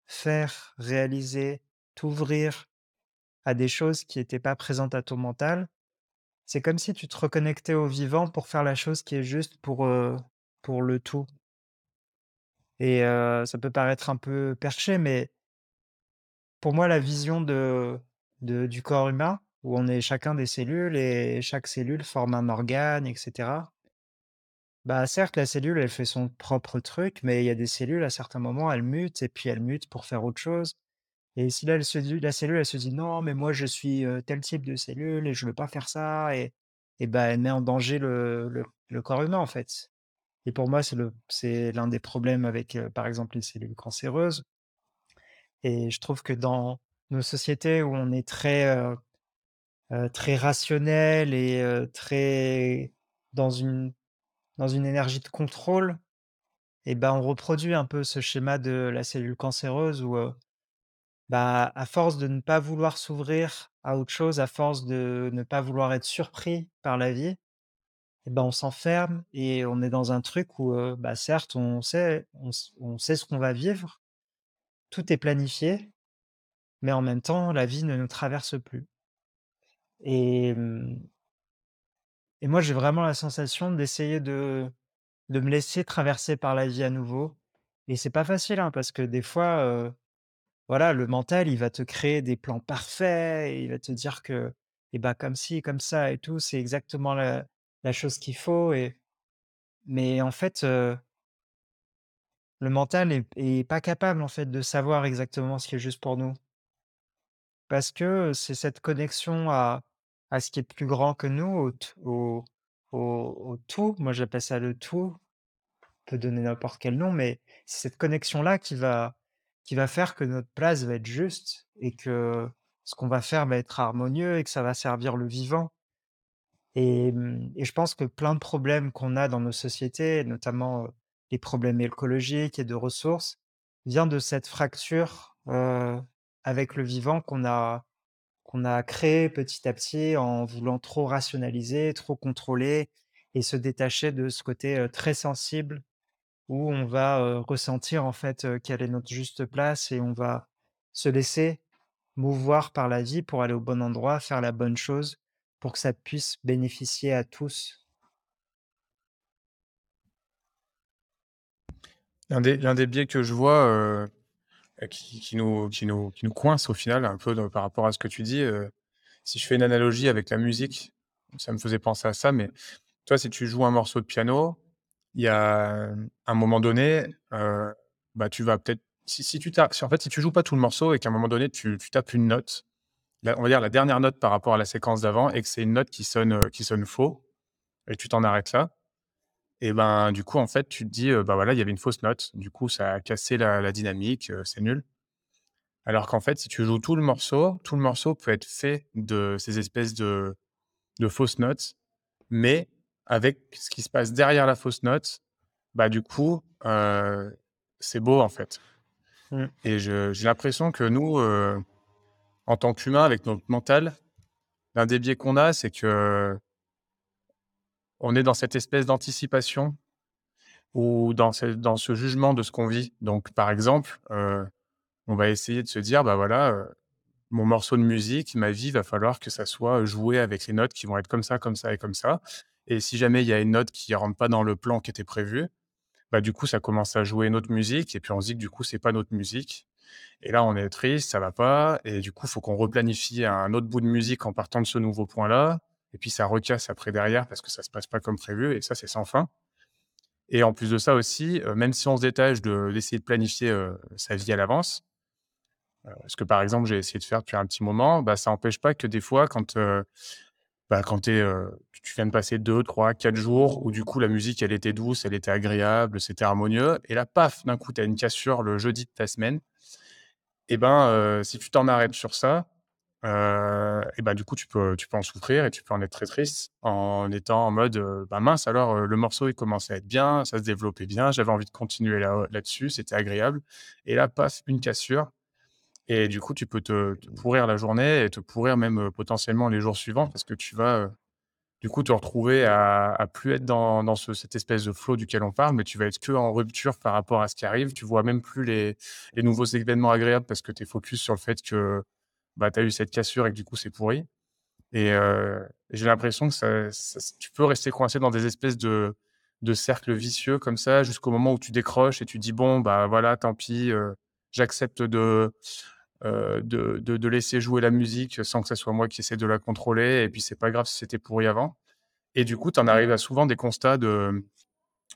faire, réaliser, t'ouvrir à des choses qui étaient pas présentes à ton mental, c'est comme si tu te reconnectais au vivant pour faire la chose qui est juste pour, pour le tout. et ça peut paraître un peu perché, mais pour moi, la vision de du corps humain, où on est chacun des cellules et chaque cellule forme un organe et cetera. Bah, certes, la cellule, elle fait son propre truc, mais il y a des cellules, à certains moments, elles mutent et puis elles mutent pour faire autre chose et si là, la cellule, elle se dit: «Non, mais moi, je suis, tel type de cellule et je veux pas faire ça» et et bah, elle met en danger le le corps humain, en fait. Et pour moi, c'est c'est l'un des problèmes avec, par exemple, les cellules cancéreuses et je trouve que dans nos sociétés où on est très, très rationnel et très dans une dans une énergie de contrôle et ben, on reproduit un peu ce schéma de la cellule cancéreuse où, bah, à force de ne pas vouloir s'ouvrir à autre chose, à force de ne pas vouloir être surpris par la vie et ben, on s'enferme et on est dans un truc où, bah, certes, on sait on on sait ce qu'on va vivre, tout est planifié, mais en même temps, la vie ne nous traverse plus. Et mmh et moi, j'ai vraiment la sensation d'essayer de de me laisser traverser par la vie à nouveau. Et c'est pas facile, hein, parce que des fois, voilà, le mental, il va te créer des plans parfaits il va te dire que et bah, comme ci, comme ça et tout, c'est exactement la chose qu'il faut et mais en fait, le mental est est pas capable, en fait, de savoir exactement ce qui est juste pour nous. Parce que c'est cette connexion à ce qui est plus grand que nous, au au tout, moi j'appelle ça le tout, peut donner n'importe quel nom, mais c'est cette connexion-là qui va qui va faire que notre place va être juste et que ce qu'on va faire va être harmonieux et que ça va servir le vivant. Et mmh je pense que plein de problèmes qu'on a dans nos sociétés, notamment, les problèmes écologiques et de ressources, vient de cette fracture, avec le vivant qu'on a qu'on a créé petit à petit en voulant trop rationaliser, trop contrôler et se détacher de ce côté, très sensible où on va, ressentir en fait, quelle est notre juste place et on va se laisser mouvoir par la vie pour aller au bon endroit, faire la bonne chose, pour que ça puisse bénéficier à tous. L'un des l'un biais que je vois, qui nous qui nous qui nous coince au final un peu par rapport à ce que tu dis, si je fais une analogie avec la musique, ça me faisait penser à ça, mais toi, si tu joues un morceau de piano, il y a, un moment donné, heu, bah, tu vas peut-être si si tu si en fait, si tu joues pas tout le morceau et qu'à un moment donné, tu tu tapes une note, la on va dire la dernière note par rapport à la séquence d'avant et que c'est une note qui sonne, qui sonne faux et tu t'en arrêtes là et ben, du coup, en fait, tu te dis, heu: «Bah, voilà, il y avait une fausse note, du coup, ça a cassé la la dynamique, c'est nul». Alors qu'en fait, si tu joues tout le morceau, tout le morceau peut être fait de ces espèces de de fausses notes, mais avec ce qui se passe derrière la fausse note, bah, du coup, heu, c'est beau, en fait Mmh. et j'ai l'impression que nous, heu, en tant qu'humains, avec notre mental, l'un des biais qu'on a, c'est qu'on est dans cette espèce d'anticipation ou dans ce dans ce jugement de ce qu'on vit. Donc par exemple, heu, on va essayer de se dire: «Bah, voilà, mon morceau de musique, ma vie, va falloir que ça soit joué avec les notes qui vont être comme ça, comme ça et comme ça» et si jamais il y a une note qui rentre pas dans le plan qui était prévu, bah, du coup, ça commence à jouer une autre musique et puis on se dit que du coup, c'est pas notre musique et là, on est triste, ça va pas et du coup, il faut qu'on replanifie un autre bout de musique en partant de ce nouveau point-là et puis ça recasse après derrière parce que ça se passe pas comme prévu et ça, c'est sans fin et en plus de ça aussi, heu, même si on se détache de d'essayer de planifier, heu, sa vie à l'avance, heu, ce que, par exemple, j'ai essayé de faire depuis un petit moment, bah, ça empêche pas que des fois quand, bah, quand es, tu viens de passer deux, trois, quatre jours où du coup la musique elle était douce, elle était agréable, c'était harmonieux et là, paf, d'un coup, tu as une cassure le jeudi de ta semaine. Et ben, heu, si tu t'en arrêtes sur ça, et ben, du coup, tu peux tu peux en souffrir et tu peux en être très triste en étant en mode, «Bah, mince alors, le morceau il commençait à être bien, ça se développait bien, j'avais envie de continuer là là-dessus, c'était agréable» et là, paf, une cassure et du coup, tu peux te pourrir la journée et te pourrir même, potentiellement les jours suivants parce que tu vas, du coup, te retrouver à plus être dans dans ce cette espèce de flow duquel on parle, mais tu vas être qu'en rupture par rapport à ce qui arrive. Tu vois même plus les nouveaux événements agréables parce que tu es focus sur le fait que, bah, tu as eu cette cassure et que du coup, c'est pourri et j'ai l'impression que tu peux rester coincé dans des espèces de de cercle vicieux comme ça jusqu'au moment où tu décroches et tu dis: «Bon, bah, voilà, tant pis, j'accepte de, heu, de de de laisser jouer la musique sans que ça soit moi qui essaie de la contrôler. Et puis c'est pas grave si c'était pourri avant» et du coup, tu en arrives à souvent des constats de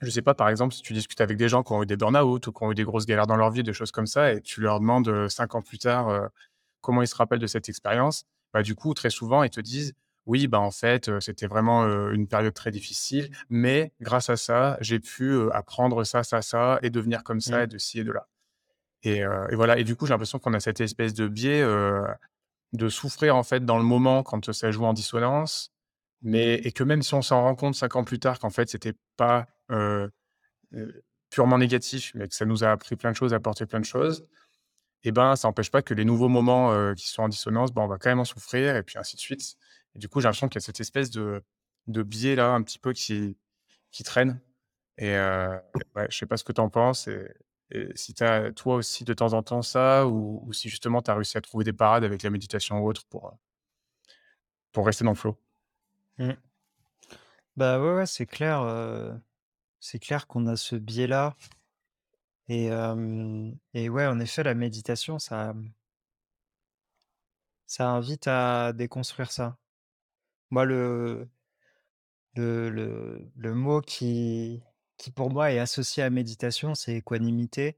je sais pas, par exemple, si tu discutes avec des gens qui ont eu des burn-out ou qui ont eu des grosses galères dans leur vie, des choses comme ça et tu leur demandes, heu, 5 ans plus tard, heu, comment ils se rappellent de cette expérience, bah, du coup, très souvent, ils te disent: «Oui, bah, en fait, c'était vraiment, une période très difficile, mais grâce à ça, j'ai pu, apprendre ça, ça, ça et devenir comme ça Mmh. et de ci et de là» et voilà et du coup, j'ai l'impression qu'on a cette espèce de biais, de souffrir, en fait, dans le moment quand, ça joue en dissonance, mais et que même si on s'en rend compte 5 ans plus tard qu'en fait, c'était pas, purement négatif, mais que ça nous a appris plein de choses, apporté plein de choses et ben, ça empêche pas que les nouveaux moments, qui sont en dissonance, ben, on va quand même en souffrir et puis ainsi de suite et du coup, j'ai l'impression qu'il y a cette espèce de de biais-là, un petit peu qui qui traîne et heu, ouais, je sais pas ce que tu en penses si tu as toi aussi de temps en temps ça ou ou si justement tu as réussi à trouver des parades avec la méditation ou autre pour, heu, pour rester dans le flow? Mmh. Bah, ouais, c'est clair, heu, c'est clair qu'on a ce biais-là et hem et ouais, en effet, la méditation, ça, ça invite à déconstruire ça. Moi, le le le le mot qui qui pour moi est associé à méditation, c'est équanimité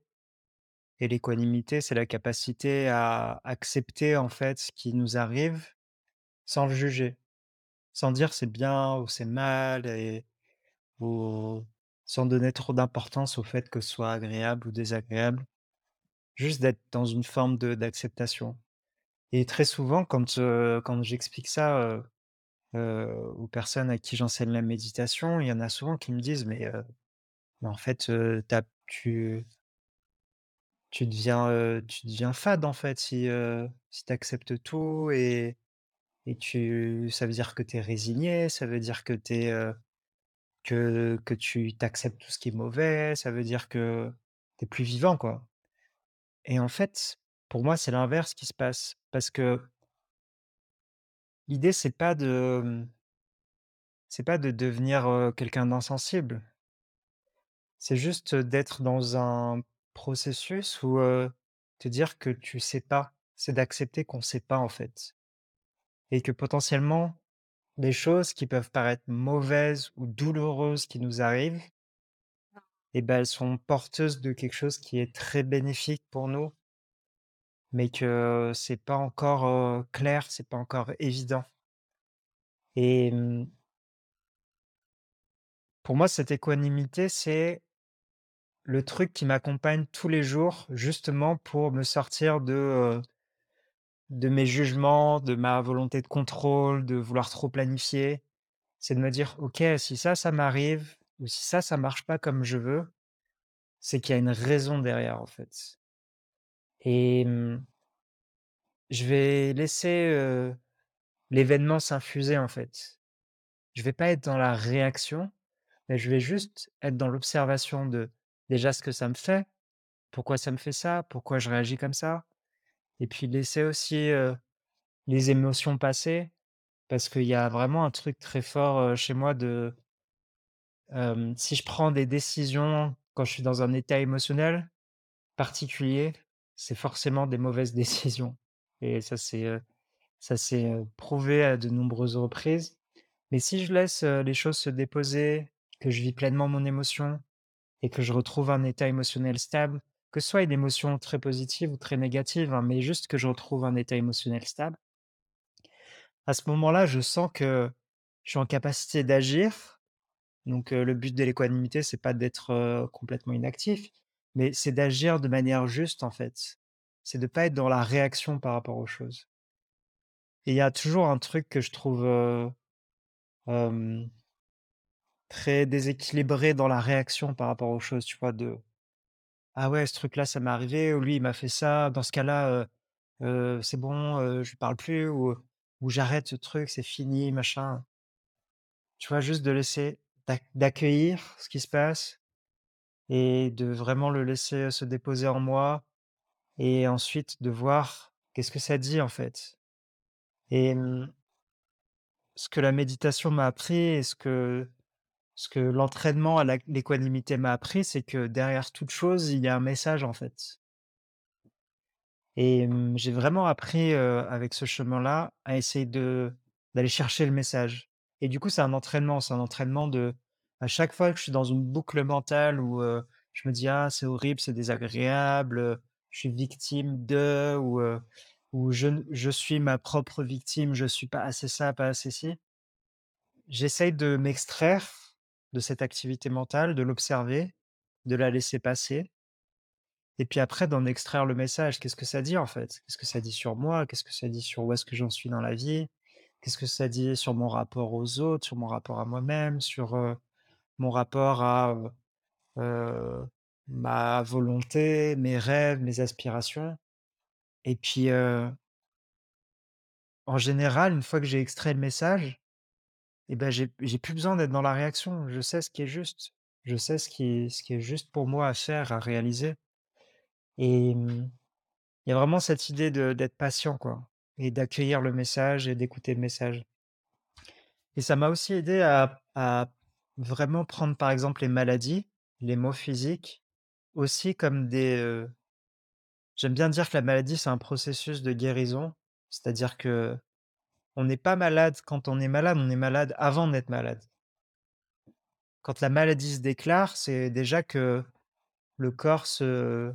et l'équanimité, c'est la capacité à accepter, en fait, ce qui nous arrive sans le juger, sans dire c'est bien ou c'est mal et ou sans donner trop d'importance au fait que ce soit agréable ou désagréable. Juste d'être dans une forme d'acceptation et très souvent quand, quand j'explique ça, aux personnes à qui j'enseigne la méditation, il y en a souvent qui me disent: «Mais, en fait, tu tu deviens, tu deviens fade en fait si, si tu acceptes tout et et tu ça veut dire que tu es résigné, ça veut dire que tu que que tu t'acceptes tout ce qui est mauvais, ça veut dire que tu es plus vivant quoi» et en fait, pour moi, c'est l'inverse qui se passe parce que L'idée, c'est pas de, c'est pas de devenir, quelqu'un d'insensible. C'est juste, d'être dans un processus où, te dire que tu sais pas. C'est d'accepter qu'on sait pas, en fait et que potentiellement, les choses qui peuvent paraître mauvaises ou douloureuses qui nous arrivent et ben, elles sont porteuses de quelque chose qui est très bénéfique pour nous, mais que c'est pas encore, heu, clair, c'est pas encore évident et mmh, pour moi, cette équanimité, c'est Le truc qui m'accompagne tous les jours, justement pour me sortir de, de mes jugements, de ma volonté de contrôle, de vouloir trop planifier, c'est de me dire: «OK, si ça, ça m'arrive ou si ça, ça marche pas comme je veux, c'est qu'il y a une raison derrière, en fait» et mmh, je vais laisser, l'événement s'infuser, en fait. Je vais pas être dans la réaction, mais je vais juste être dans l'observation de, déjà, ce que ça me fait, pourquoi ça me fait ça, pourquoi je réagis comme ça Et puis laisser aussi, les émotions passer, parce qu'il y a vraiment un truc très fort, chez moi de, si je prends des décisions quand je suis dans un état émotionnel particulier, c'est forcément des mauvaises [laughs] décisions et ça c'est, ça s'est, prouvé à de nombreuses reprises. Mais si je laisse, les choses se déposer, que je vis pleinement mon émotion et que je retrouve un état émotionnel stable, que ce soit une émotion très positive ou très négative, hein, mais juste que je retrouve un état émotionnel stable À ce moment-là, je sens que je suis en capacité d'agir. Donc, le but de l'équanimité, c'est pas d'être, complètement inactif, mais c'est d'agir de manière juste, en fait. C'est de pas être dans la réaction par rapport aux choses. Et il y a toujours un truc que je trouve, très déséquilibré dans la réaction par rapport aux choses, tu vois? De: «Ah ouais, ce truc-là, ça m'est arrivé» ou «Lui, il m'a fait ça, dans ce cas-là, heu heu, c'est bon, heu, je lui parle plus» ou ou «J'arrête ce truc, c'est fini, machin». Tu vois? Juste de laisser d'ac d'accueillir ce qui se passe et de vraiment le laisser, se déposer en moi et ensuite de voir qu'est-ce que ça dit, en fait? Et mmh, ce que la méditation m'a appris et ce que Ce que l'entraînement à l'équanimité m'a appris, c'est que derrière toute chose, il y a un message, en fait. Et j'ai vraiment appris, avec ce chemin-là, à essayer d'aller chercher le message. Et du coup, c'est un entraînement, c'est un entraînement de à chaque fois que je suis dans une boucle mentale où, je me dis: «Ah, c'est horrible, c'est désagréable, je suis victime de» ou, ou «Je je suis ma propre victime, je suis pas assez ça, pas assez ci». J'essaye de m'extraire de cette activité mentale, de l'observer, de la laisser passer et puis après d'en extraire le message. Qu'est-ce que ça dit en fait? Qu'est-ce que ça dit sur moi? Qu'est-ce que ça dit sur où est-ce que j'en suis dans la vie? Qu'est-ce que ça dit sur mon rapport aux autres, sur mon rapport à moi-même, sur, mon rapport à, heu, ma volonté, mes rêves, mes aspirations? Et puis, en général, une fois que j'ai extrait le message et ben j'ai plus besoin d'être dans la réaction. Je sais ce qui est juste. Je sais ce qui est ce qui est juste pour moi à faire, à réaliser et mmh Il y a vraiment cette idée d'être patient, quoi et d'accueillir le message et d'écouter le message et ça m'a aussi aidé à à vraiment prendre, par exemple, les maladies, les maux physiques, aussi comme des, heu j'aime bien dire que la maladie, c'est un processus de guérison. C'est-à-dire que on n'est pas malade quand on est malade, on est malade avant d'être malade. Quand la maladie se déclare, c'est déjà que le corps se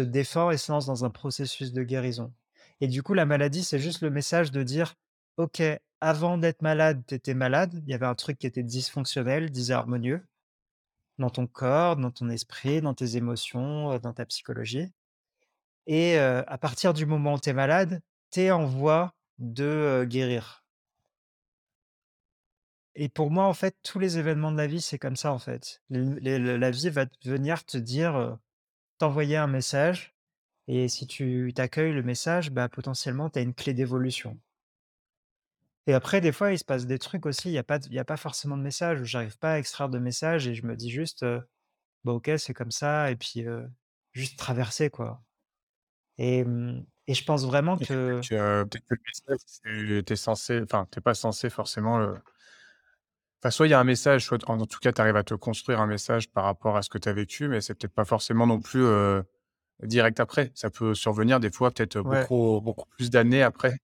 défend et se lance dans un processus de guérison. Et du coup, la maladie, c'est juste le message de dire: «OK, avant d'être malade, tu étais malade, il y avait un truc qui était dysfonctionnel, disharmonieux dans ton corps, dans ton esprit, dans tes émotions, heu, dans ta psychologie. Et heu, à partir du moment où tu es malade, tu es en voie de, guérir» et pour moi, en fait, tous les événements de la vie, c'est comme ça, en fait. La vie va venir te dire, t'envoyer un message et si tu t'accueilles le message, bah, potentiellement, tu as une clé d'évolution. Et après, des fois, il se passe des trucs aussi, il y a pas a pas forcément de message ou j'arrive pas à extraire de message et je me dis juste, «Bah, OK, c'est comme ça» et puis, juste traverser, quoi. Et mmh et je pense vraiment que peut-être que peut-être que le message, tu es censé enfin, tu es pas censé forcément le enfin, soit il y a un message, soit en en tout cas, tu arrives à te construire un message par rapport à ce que tu as vécu, mais c'est peut-être pas forcément non plus, heu, direct après. Ça peut survenir des fois peut-être ouais, beaucoup beaucoup plus d'années après.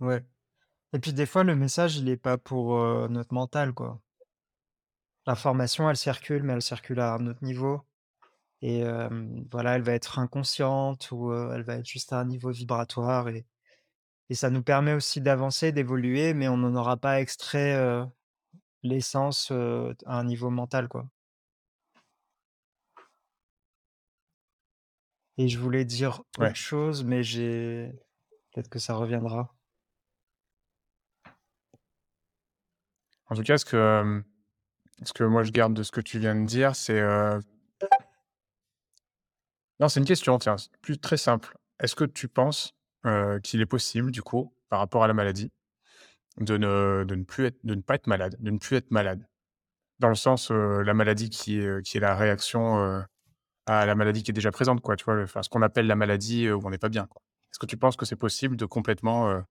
ouais et puis des fois, le message, il est pas pour, notre mental, quoi. L'information, elle circule, mais elle circule à un autre niveau. Et voilà, elle va être inconsciente ou, elle va être juste à un niveau vibratoire et et ça nous permet aussi d'avancer, d'évoluer, mais on n'en aura pas extrait, l'essence, à un niveau mental, quoi. Et je voulais dire Ouais. autre chose, mais j'ai peut-être que ça reviendra. En tout cas, ce que, ce que moi je garde de ce que tu viens de dire, c'est, non, c'est une question, tiens, plus très simple. Est-ce que tu penses, heu, qu'il est possible, du coup, par rapport à la maladie, de ne plus être pas être malade, de ne plus être malade? Dans le sens, heu, la maladie qui est, est la réaction, heu, à la maladie qui est déjà présente, quoi, tu vois? Ce qu'on appelle la maladie, où on n'est pas bien. Est-ce que tu penses que c'est possible de complètement,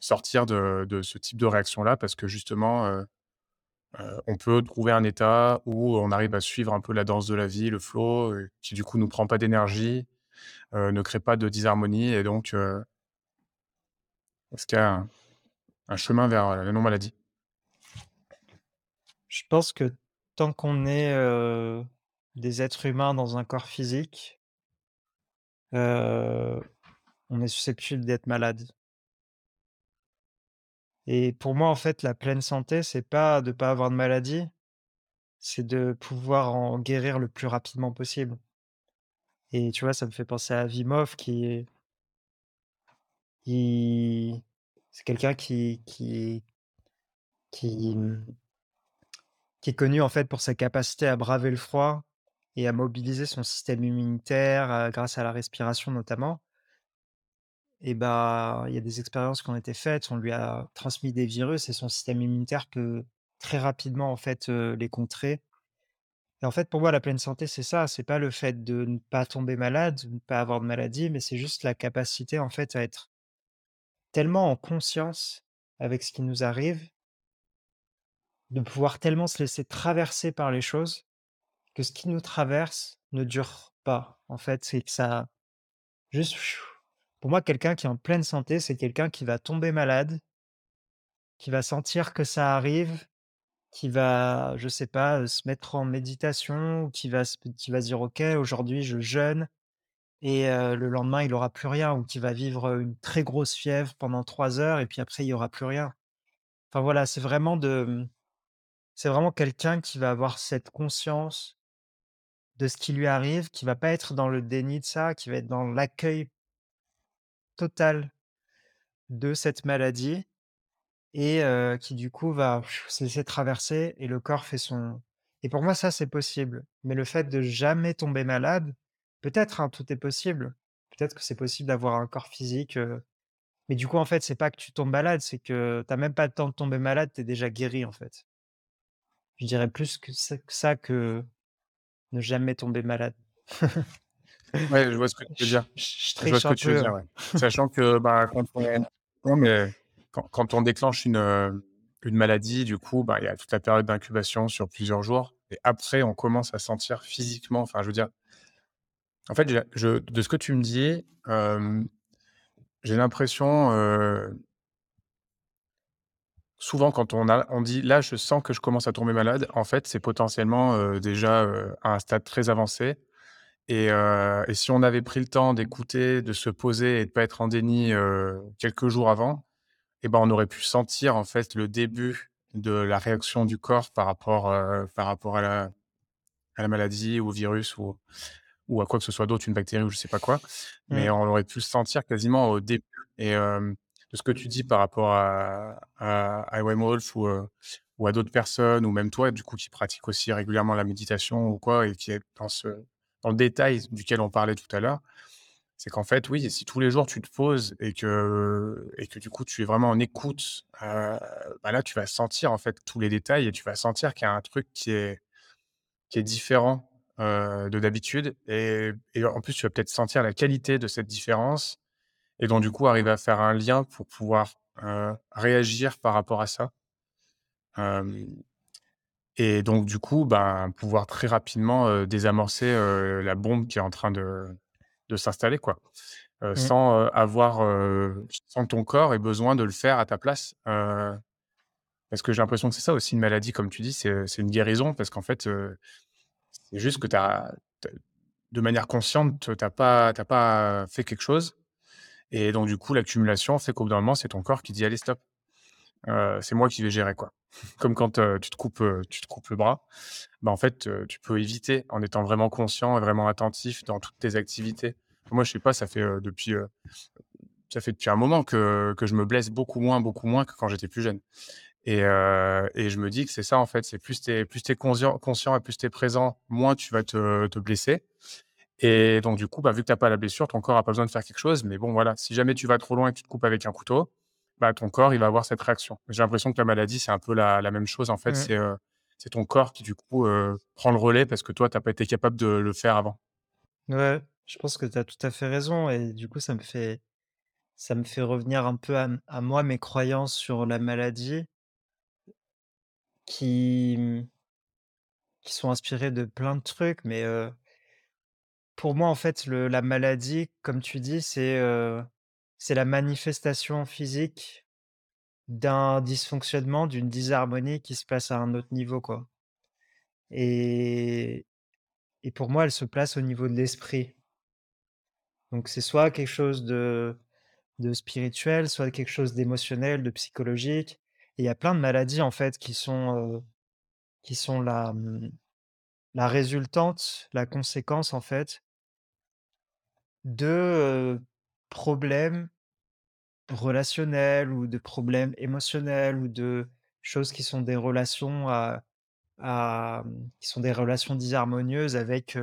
sortir de de ce type de réaction-là? Parce que justement, heu, on peut trouver un état où on arrive à suivre un peu la danse de la vie, le flow, qui du coup nous prend pas d'énergie, heu, ne crée pas de disharmonie et donc, est-ce qu'il y a un chemin vers, la non-maladie? Je pense que tant qu'on est, des êtres humains dans un corps physique, on est susceptible d'être malade. Et pour moi, en fait, la pleine santé, c'est pas de pas avoir de maladie, c'est de pouvoir en guérir le plus rapidement possible. Et tu vois, ça me fait penser à Vimov qui est c'est quelqu'un qui qui qui, mmh, qui est connu, en fait, pour sa capacité à braver le froid et à mobiliser son système immunitaire, grâce à la respiration notamment. Et bah, il y a des expériences qui ont été faites, on lui a transmis des virus et son système immunitaire peut très rapidement, en fait, les contrer Et en fait, pour moi, la pleine santé, c'est ça, c'est pas le fait de ne pas tomber malade, de ne pas avoir de maladie, mais c'est juste la capacité, en fait, à être tellement en conscience avec ce qui nous arrive de pouvoir tellement se laisser traverser par les choses, que ce qui nous traverse ne dure pas. En fait, c'est que ça juste pour moi, quelqu'un qui est en pleine santé, c'est quelqu'un qui va tomber malade, qui va sentir que ça arrive, qui va, je sais pas, heu, se mettre en méditation ou qui va se qui va dire: «OK, aujourd'hui je jeûne» et heu, le lendemain il aura plus rien ou qui va vivre, une très grosse fièvre pendant 3 heures et puis après il y aura plus rien. Enfin voilà, c'est vraiment de, c'est vraiment quelqu'un qui va avoir cette conscience de ce qui lui arrive, qui va pas être dans le déni de ça, qui va être dans l'accueil total de cette maladie et qui du coup va se laisser traverser et le corps fait son et pour moi ça c'est possible. Mais le fait de jamais tomber malade, peut-être, hein, tout est possible. Peut-être que c'est possible d'avoir un corps physique, mais du coup en fait c'est pas que tu tombes malade, c'est que tu as même pas le temps de tomber malade, tu es déjà guéri en fait. Je dirais plus que ça que ne jamais tomber malade. [laughs] Ouais, je vois ce que tu veux Je dire. je Je vois triche ce que tu veux dire, ouais. Sachant que, bah, quand on non, mais quand quand on déclenche une, maladie, du coup, bah, il y a toute la période d'incubation sur plusieurs jours et après on commence à sentir physiquement enfin, je veux dire en fait, je de ce que tu me dis, j'ai l'impression, souvent quand on a on dit: «Là, je sens que je commence à tomber malade», en fait, c'est potentiellement, déjà, à un stade très avancé et si on avait pris le temps d'écouter, de se poser et de pas être en déni, quelques jours avant et ben, on aurait pu sentir, en fait, le début de la réaction du corps par rapport, par rapport à la à la maladie, au virus ou ou à quoi que ce soit d'autre, une bactérie ou je sais pas quoi. Mais Mmh, on aurait pu le sentir quasiment au début et de ce que tu dis par rapport à à à Wolf ou, ou à d'autres personnes ou même toi, du coup, qui pratiques aussi régulièrement la méditation ou quoi et qui est dans ce le détail duquel on parlait tout à l'heure, c'est qu'en fait, oui, si tous les jours tu te poses et que et que du coup, tu es vraiment en écoute, heu, bah, là, tu vas sentir en fait tous les détails et tu vas sentir qu'il y a un truc qui est qui est différent, heu, de d'habitude et en plus, tu vas peut-être sentir la qualité de cette différence et donc du coup, arriver à faire un lien pour pouvoir, heu, réagir par rapport à ça. Et donc du coup, ben, pouvoir très rapidement, désamorcer, la bombe qui est en train de de s'installer, quoi. Mmh, sans, avoir, sans que ton corps ait besoin de le faire à ta place, parce que j'ai l'impression que c'est ça aussi une maladie, comme tu dis, c'est, une guérison parce qu'en fait, c'est juste que tu as De manière consciente, tu as pas pas fait quelque chose et donc du coup, l'accumulation fait qu'au bout d'un moment, c'est ton corps qui dit: «Allez stop, c'est moi qui vais gérer, quoi». [laughs] Comme quand, tu te coupes, tu te coupes le bras, bah, en fait, tu peux éviter en étant vraiment conscient et vraiment attentif dans toutes tes activités. Moi, je sais pas, ça fait, depuis, ça fait depuis un moment que que je me blesse beaucoup moins, beaucoup moins que quand j'étais plus jeune et et je me dis que c'est ça, en fait, c'est plus tu es plus es conscient conscient et plus tu es présent, moins tu vas te te blesser Et donc du coup, bah, vu que tu as pas la blessure, ton corps a pas besoin de faire quelque chose. Mais bon, voilà, si jamais tu vas trop loin et que tu te coupes avec un couteau, bah, ton corps, il va avoir cette réaction. J'ai l'impression que la maladie, c'est un peu la la même chose en fait. mmh. C'est, c'est ton corps qui du coup, heu, prend le relais parce que toi, tu as pas été capable de le faire avant. Ouais, je pense que tu as tout à fait raison et du coup ça me fait ça me fait revenir un peu à à moi, mes croyances sur la maladie qui, mmh, qui sont inspirées de plein de trucs mais heu, pour moi en fait le la maladie comme tu dis c'est, c'est la manifestation physique d'un dysfonctionnement, d'une disharmonie qui se passe à un autre niveau quoi et et pour moi elle se place au niveau de l'esprit. Donc c'est soit quelque chose de De spirituel, soit quelque chose d'émotionnel, de psychologique et il y a plein de maladies, en fait, qui sont, sont la, mmh, la résultante, la conséquence, en fait, de, heu, problèmes relationnels ou de problèmes émotionnels ou de choses qui sont des relations mmh, qui sont des relations disharmonieuses avec,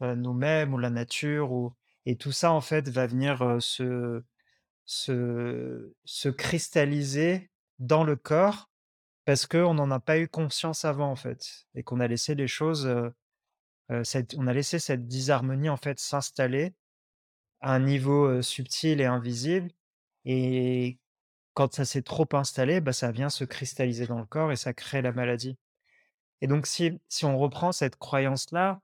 nous-mêmes ou la nature ou et tout ça, en fait, va venir, se se se cristalliser dans le corps parce qu'on n'en a pas eu conscience avant, en fait et qu'on a laissé les choses, cette on a laissé cette disharmonie, en fait, s'installer un niveau, subtil et invisible et quand ça s'est trop installé, bah, ça vient se cristalliser dans le corps et ça crée la maladie et donc si si on reprend cette croyance-là,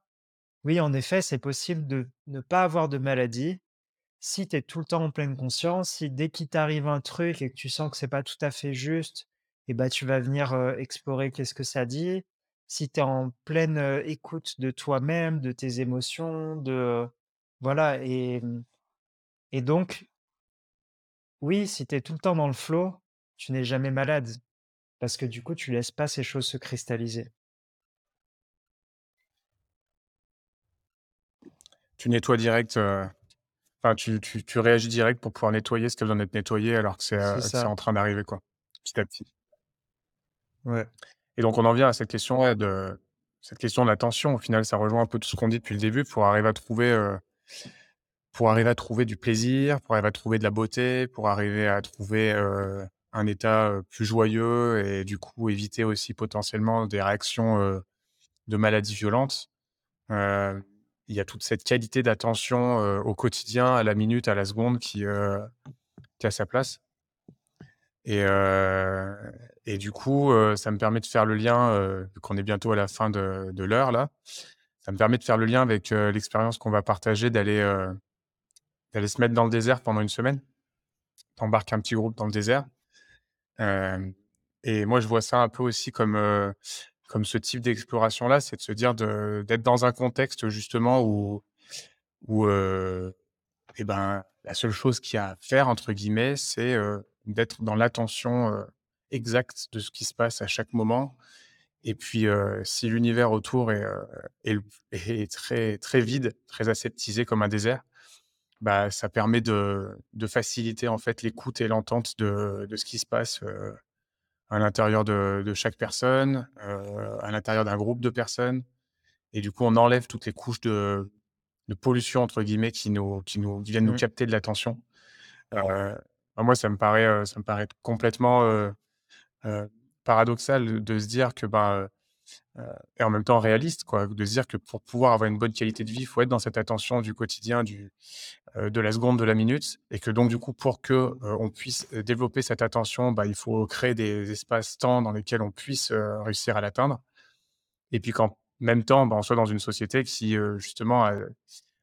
oui, en effet, c'est possible de ne pas avoir de maladie si tu es tout le temps en pleine conscience, si dès qu'il t'arrive un truc et que tu sens que c'est pas tout à fait juste et bah, tu vas venir, explorer qu'est-ce que ça dit. Si tu es en pleine, écoute de toi-même, de tes émotions, de voilà et mmh et donc oui, si tu es tout le temps dans le flow, tu n'es jamais malade parce que du coup, tu laisses pas ces choses se cristalliser. Tu nettoies direct, heu, enfin tu tu tu réagis direct pour pouvoir nettoyer ce qui a besoin d'être nettoyé alors que c'est, ça. en train d'arriver quoi, petit à petit. Ouais. Et donc on en vient à cette question, ouais, de cette question de l'attention. Au final, ça rejoint un peu tout ce qu'on dit depuis le début pour arriver à trouver, heu, pour arriver à trouver du plaisir, pour arriver à trouver de la beauté, pour arriver à trouver, un état, plus joyeux et du coup éviter aussi potentiellement des réactions, de maladies violentes. Il y a toute cette qualité d'attention, au quotidien, à la minute, à la seconde qui, qui a sa place. Et et du coup, ça me permet de faire le lien, qu'on est bientôt à la fin de de l'heure là, ça me permet de faire le lien avec, l'expérience qu'on va partager d'aller, d'aller se mettre dans le désert pendant une semaine. Tu embarques un petit groupe dans le désert. Et moi je vois ça un peu aussi comme, comme ce type d'exploration là, c'est de se dire d'être dans un contexte justement où où, et ben, la seule chose qu'il y a à faire entre guillemets, c'est, d'être dans l'attention, exacte de ce qui se passe à chaque moment et puis, si l'univers autour est, est est très très vide, très aseptisé comme un désert, bah, ça permet de de faciliter en fait l'écoute et l'entente de de ce qui se passe, à l'intérieur de de chaque personne, à l'intérieur d'un groupe de personnes et du coup, on enlève toutes les couches de de «pollution» entre guillemets qui nous qui nous qui viennent nous Mmh. capter de l'attention. Bah, moi ça me paraît, ça me paraît complètement, heu, paradoxal de se dire que, heu et en même temps réaliste quoi, de se dire que pour pouvoir avoir une bonne qualité de vie, il faut être dans cette attention du quotidien, du, heu, de la seconde, de la minute. Et que donc du coup pour que, heu, on puisse, heu, développer cette attention, bah, il faut créer des espaces-temps dans lesquels on puisse, réussir à l'atteindre. Et puis qu'en même temps, bah, on soit dans une société qui, justement a,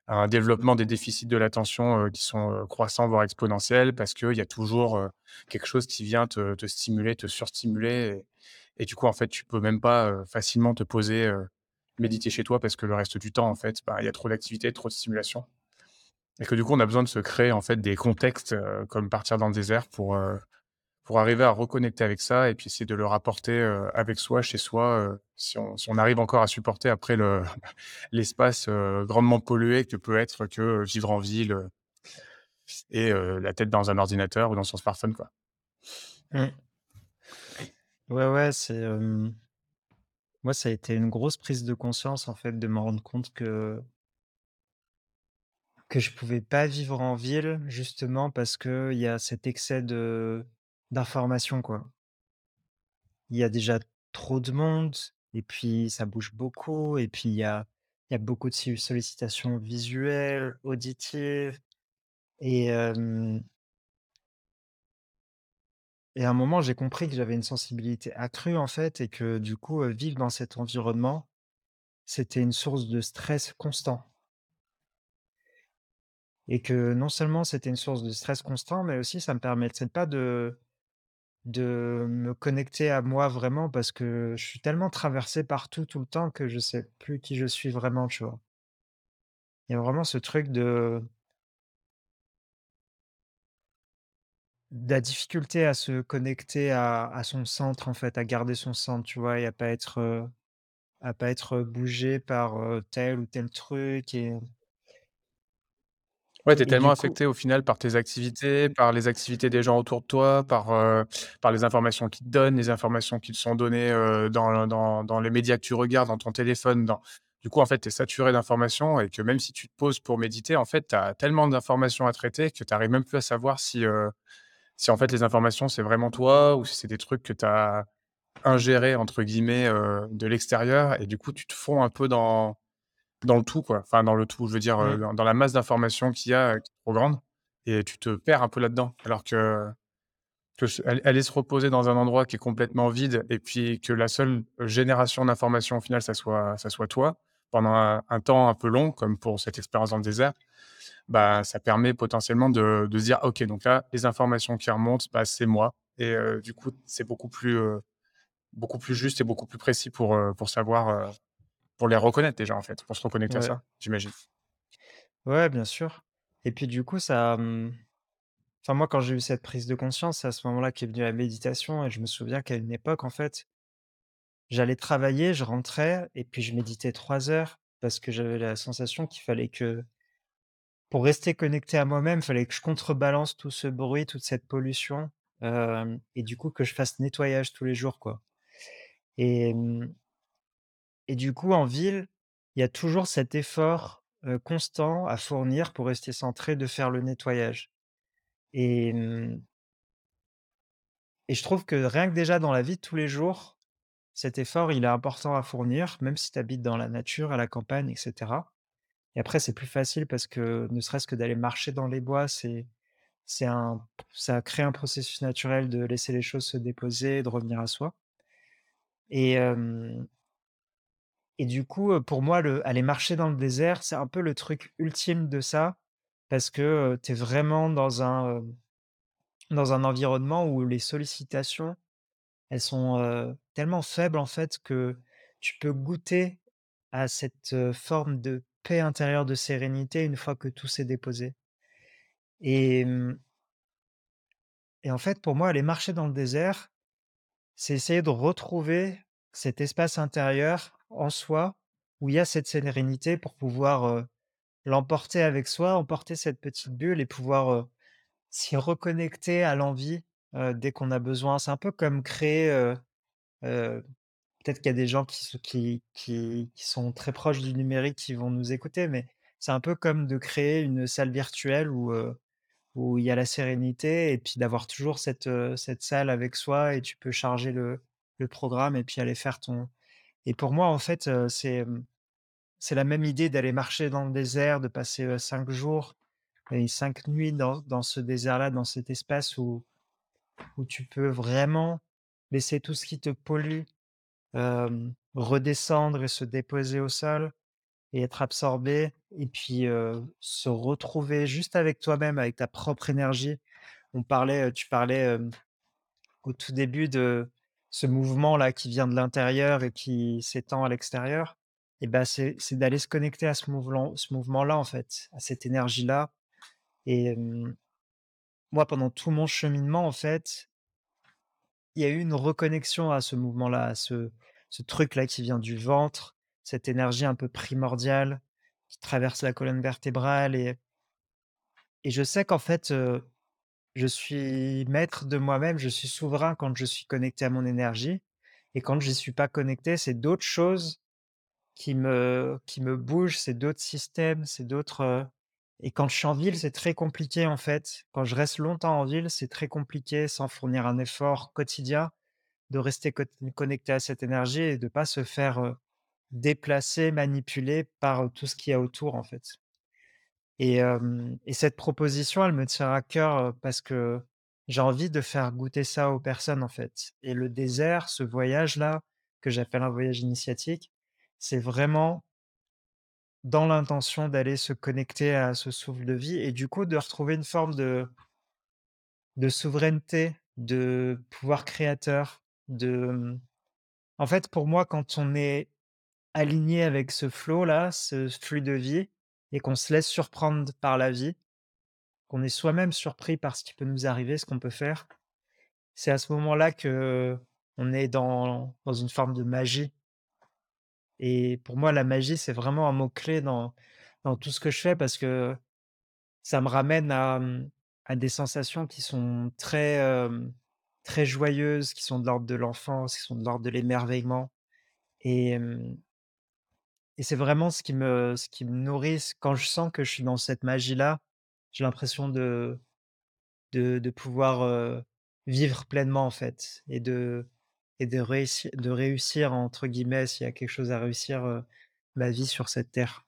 un développement des déficits de l'attention, qui sont, croissants, voire exponentiels parce qu'il y a toujours, quelque chose qui vient te stimuler, te surstimuler et du coup, en fait, tu peux même pas, facilement te poser, méditer chez toi parce que le reste du temps, en fait, bah, il y a trop d'activités, trop de stimulation et que du coup, on a besoin de se créer, en fait, des contextes, comme partir dans le désert pour, pour arriver à reconnecter avec ça et puis essayer de le rapporter, avec soi, chez soi, si on arrive encore à supporter après le [laughs] l'espace, grandement pollué que peut être que, vivre en ville, et la tête dans un ordinateur ou dans son smartphone, quoi. Mmh. Ouais, ouais, c'est, moi, ça a été une grosse prise de conscience, en fait, de me rendre compte que que je pouvais pas vivre en ville, justement parce qu'il y a cet excès de d'informations, quoi. Il y a déjà trop de monde et puis ça bouge beaucoup et puis il y a il y a beaucoup de sollicitations visuelles, auditives et et à un moment, j'ai compris que j'avais une sensibilité accrue, en fait et que du coup, vivre dans cet environnement, c'était une source de stress constant. Et que non seulement c'était une source de stress constant, mais aussi ça me permettait pas de de me connecter à moi vraiment parce que je suis tellement traversé par tout, tout le temps que je sais plus qui je suis vraiment, tu vois? Il y a vraiment ce truc de la difficulté à se connecter à à son centre, en fait, à garder son centre, tu vois? Et à pas être, heu, à pas être bougé par, tel ou tel truc et Ouais, tu es et tellement du coup affecté au final par tes activités, par les activités des gens autour de toi, par, par les informations qu'ils te donnent, les informations qui te sont données, dans dans dans les médias que tu regardes, dans ton téléphone, dans du coup, en fait, tu es saturé d'informations et que même si tu te poses pour méditer, en fait, tu as tellement d'informations à traiter que tu arrives même plus à savoir si, si en fait les informations, c'est vraiment toi ou si c'est des trucs que tu as «ingérés» entre guillemets, heu, de l'extérieur et du coup, tu te fonds un peu dans dans le tout, quoi. Enfin, dans le tout, je veux dire, heu, mmh, dans dans la masse d'informations qu'il y a, qui est trop grande et tu te perds un peu là-dedans. Alors que que aller aller se reposer dans un endroit qui est complètement vide et puis que la seule génération d'informations au final, ça soit ça soit toi, pendant un un temps un peu long, comme pour cette expérience dans le désert, bah, ça permet potentiellement de de se dire: «OK, donc là, les informations qui remontent, bah, c'est moi» et du coup, c'est beaucoup plus, beaucoup plus juste et beaucoup plus précis pour, pour savoir, pour les reconnaître déjà, en fait, pour se reconnecter à ça, j'imagine. Ouais, bien sûr. Et puis du coup ça, mmh enfin moi quand j'ai eu cette prise de conscience, c'est à ce moment-là qu'est venue la méditation et je me souviens qu'à une époque, en fait j'allais travailler, je rentrais et puis je méditais 3 heures parce que j'avais la sensation qu'il fallait que pour rester connecté à moi-même, fallait que je contrebalance tout ce bruit, toute cette pollution, hem et du coup que je fasse nettoyage tous les jours, quoi. Et du coup en ville, il y a toujours cet effort, constant à fournir pour rester centré, de faire le nettoyage. Et et je trouve que rien que déjà dans la vie de tous les jours, cet effort, il est important à fournir, même si tu habites dans la nature, à la campagne et cetera et après c'est plus facile parce que ne serait-ce que d'aller marcher dans les bois, c'est c'est un ça crée un processus naturel de laisser les choses se déposer, de revenir à soi. Et et du coup, pour moi, le aller marcher dans le désert, c'est un peu le truc ultime de ça parce que, tu es vraiment dans un, dans un environnement où les sollicitations, elles sont, tellement faibles, en fait, que tu peux goûter à cette, forme de paix intérieure, de sérénité, une fois que tout s'est déposé et mmh et en fait, pour moi, aller marcher dans le désert, c'est essayer de retrouver cet espace intérieur en soi, où il y a cette sérénité pour pouvoir, l'emporter avec soi, emporter cette petite bulle et pouvoir, s'y reconnecter à l'envi, heu, dès qu'on a besoin. C'est un peu comme créer, peut-être qu'il y a des gens qui sont très proches du numérique qui vont nous écouter, mais c'est un peu comme de créer une salle virtuelle où, il y a la sérénité et puis d'avoir toujours cette, salle avec soi et tu peux charger le programme et puis aller faire ton et pour moi, en fait, mmh, c'est la même idée d'aller marcher dans le désert, de passer, 5 jours et 5 nuits dans ce désert-là, dans cet espace où tu peux vraiment laisser tout ce qui te pollue, redescendre et se déposer au sol et être absorbé et puis, se retrouver juste avec toi-même, avec ta propre énergie. On parlait, tu parlais, au tout début de ce mouvement-là qui vient de l'intérieur et qui s'étend à l'extérieur et bah, c'est d'aller se connecter à ce mouvement ce mouvement-là, en fait, à cette énergie-là et moi, pendant tout mon cheminement, en fait il y a eu une reconnexion à ce mouvement-là, à ce truc-là qui vient du ventre, cette énergie un peu primordiale qui traverse la colonne vertébrale et et je sais qu'en fait, je suis maître de moi-même, je suis souverain quand je suis connecté à mon énergie et quand j'y suis pas connecté, c'est d'autres choses qui me qui me bougent, c'est d'autres systèmes, c'est d'autres, et quand je suis en ville, c'est très compliqué, en fait. Quand je reste longtemps en ville, c'est très compliqué sans fournir un effort quotidien de rester connecté à cette énergie et de pas se faire, déplacer, manipuler par, tout ce qu'il y a autour, en fait. Et cette proposition, elle me tient à cœur, parce que j'ai envie de faire goûter ça aux personnes, en fait. Et le désert, ce voyage-là, que j'appelle un voyage initiatique, c'est vraiment dans l'intention d'aller se connecter à ce souffle de vie et du coup, de retrouver une forme de de souveraineté, de pouvoir créateur, de, en fait, pour moi, quand on est aligné avec ce flow-là, ce flux de vie et qu'on se laisse surprendre par la vie, qu'on est soi-même surpris par ce qui peut nous arriver, ce qu'on peut faire, c'est à ce moment-là qu'on est dans dans une forme de magie et pour moi, la magie, c'est vraiment un mot clé dans tout ce que je fais parce que ça me ramène à, mmh, des sensations qui sont très, très joyeuses, qui sont de l'ordre de l'enfance, qui sont de l'ordre de l'émerveillement et c'est vraiment ce qui me ce qui me nourrit. Quand je sens que je suis dans cette magie-là, j'ai l'impression de de pouvoir, vivre pleinement, en fait et de et de réussi de «réussir» entre guillemets, s'il y a quelque chose à réussir, ma vie sur cette terre.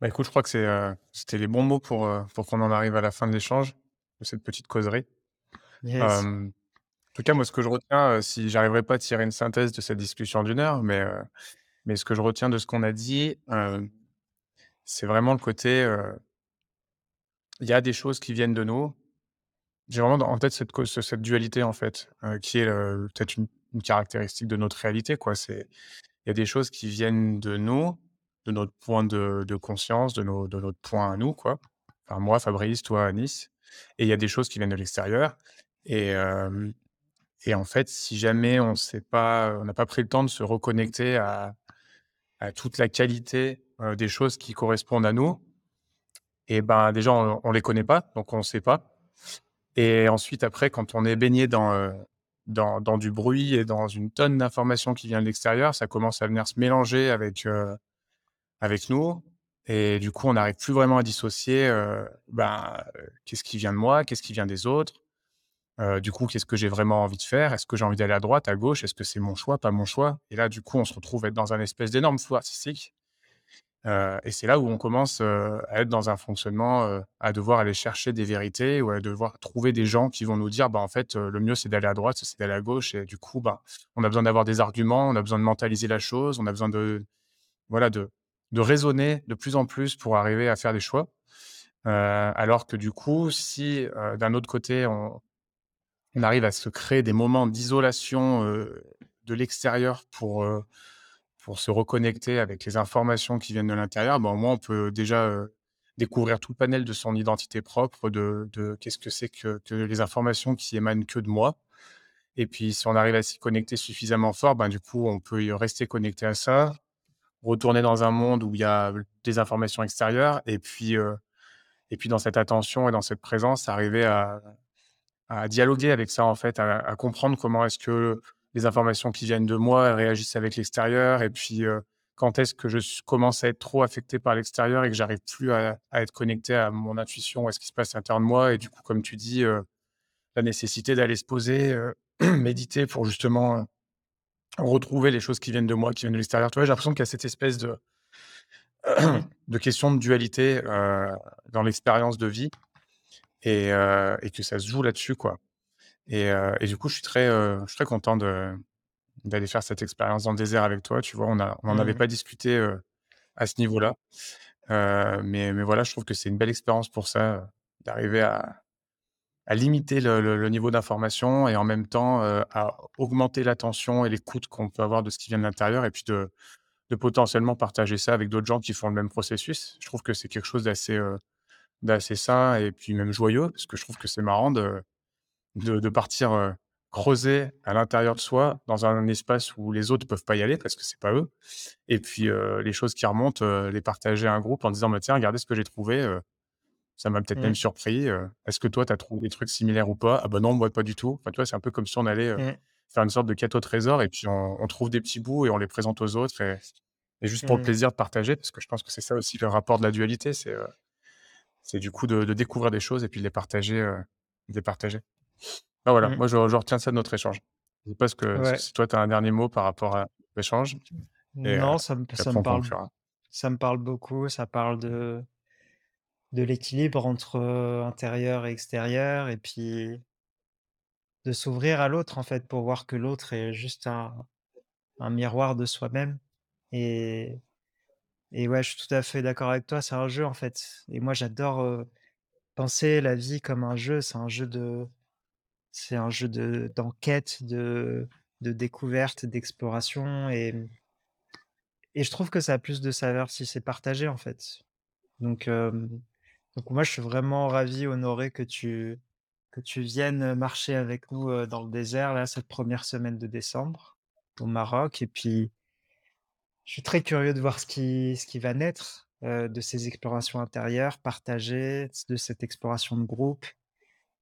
Bah, écoute, je crois que c'est, c'était les bons mots pour, pour qu'on en arrive à la fin de l'échange, de cette petite causerie. Yes. En tout cas, moi, ce que je retiens, si j'arriverai pas à tirer une synthèse de cette discussion d'1 heure, mais, mais ce que je retiens de ce qu'on a dit, c'est vraiment le côté, il y a des choses qui viennent de nous. J'ai vraiment en tête cette cette dualité, en fait, heu, qui est, heu, peut-être une caractéristique de notre réalité, il y a des choses qui viennent de nous, de notre point de conscience, de nos de notre point à nous, quoi. Enfin, moi, Fabrice, toi, Anis et il y a des choses qui viennent de l'extérieur. Et et en fait, si jamais on on n'a pas pris le temps de se reconnecter à à toute la qualité, heu, des choses qui correspondent à nous et ben, déjà, on on les connaît pas, donc on sait pas et ensuite, après, quand on est baigné dans, dans du bruit et dans une tonne d'informations qui vient de l'extérieur, ça commence à venir se mélanger avec, avec nous et du coup, on n'arrive plus vraiment à dissocier, ben, qu'est-ce qui vient de moi? Qu'est-ce qui vient des autres? Du coup, qu'est-ce que j'ai vraiment envie de faire? Est-ce que j'ai envie d'aller à droite, à gauche? Est-ce que c'est mon choix, pas mon choix? Et là, du coup, on se retrouve être dans un espèce d'énorme flou artistique Heu et c'est là où on commence, heu, à être dans un fonctionnement, heu, à devoir aller chercher des vérités ou à devoir trouver des gens qui vont nous dire: «Bah, en fait, le mieux, c'est d'aller à droite, c'est d'aller à gauche» et du coup, bah, on a besoin d'avoir des arguments, on a besoin de mentaliser la chose, on a besoin de voilà, de de raisonner de plus en plus pour arriver à faire des choix. Alors que du coup, si, d'un autre côté, on on arrive à se créer des moments d'isolation, de l'extérieur pour, pour se reconnecter avec les informations qui viennent de l'intérieur, bah, au moins, on peut déjà, découvrir tout le panel de son identité propre, de qu'est-ce que c'est que les informations qui émanent que de moi. Et puis, si on arrive à s'y connecter suffisamment fort, ben, du coup, on peut y rester connecté à ça, retourner dans un monde où il y a des informations extérieures et puis, et puis dans cette attention et dans cette présence, arriver à dialoguer avec ça, en fait, à comprendre comment est-ce que les informations qui viennent de moi, réagissent avec l'extérieur et puis, heu, quand est-ce que je commence à être trop affecté par l'extérieur et que j'arrive plus à être connecté à mon intuition, à ce qui se passe à l'intérieur de moi et du coup, comme tu dis, heu, la nécessité d'aller se poser, heu, [clears throat] méditer pour justement, retrouver les choses qui viennent de moi, qui viennent de l'extérieur. Tu vois, j'ai l'impression qu'il y a cette espèce de [clears throat] de question de dualité, dans l'expérience de vie et que ça se joue là-dessus, quoi et du coup, je suis très, je suis très content de d'aller faire cette expérience dans le désert avec toi, tu vois? On a on en avait Mmh. pas discuté, à ce niveau-là, mais mais voilà, je trouve que c'est une belle expérience pour ça, d'arriver à à limiter le le le niveau d'information et en même temps, à augmenter l'attention et l'écoute qu'on peut avoir de ce qui vient de l'intérieur et puis de de potentiellement partager ça avec d'autres gens qui font le même processus. Je trouve que c'est quelque chose d'assez, d'assez sain et puis même joyeux parce que je trouve que c'est marrant de de de partir, creuser à l'intérieur de soi, dans un espace où les autres peuvent pas y aller parce que c'est pas eux et puis, les choses qui remontent, les partager à un groupe en disant: «Bah, tiens, regardez ce que j'ai trouvé, ça m'a peut-être même Mmh. surpris, est-ce que toi, tu as trouvé des trucs similaires ou pas? Ah bah, non, moi, pas du tout». Enfin, tu vois, c'est un peu comme si on allait, Mmh. faire une sorte de quête au trésor et puis on on trouve des petits bouts et on les présente aux autres et et juste pour le Mmh. plaisir de partager parce que je pense que c'est ça aussi le rapport de la dualité, c'est, du coup de de découvrir des choses et puis de les partager, de les partager. Bah, voilà, Mmh. moi, je je retiens ça de notre échange. Je sais pas ce que Ouais. si toi, tu as un dernier mot par rapport à l'échange heu, Non, ça me ça me parle ça me parle beaucoup, ça parle de de l'équilibre entre, heu, intérieur et extérieur et puis de s'ouvrir à l'autre, en fait, pour voir que l'autre est juste un un miroir de soi-même et et ouais, je suis tout à fait d'accord avec toi, c'est un jeu, en fait et moi, j'adore, heu, penser la vie comme un jeu. C'est un jeu de c'est un jeu de d'enquête, de de découverte, d'exploration et mmh et je trouve que ça a plus de saveur si c'est partagé, en fait. Donc hem, donc moi, je suis vraiment ravi, honoré que tu que tu viennes, marcher avec nous, dans le désert, là, cette première semaine de décembre, au Maroc et puis je suis très curieux de voir ce qui ce qui va naître, de ces explorations intérieures partagées, de cette exploration de groupe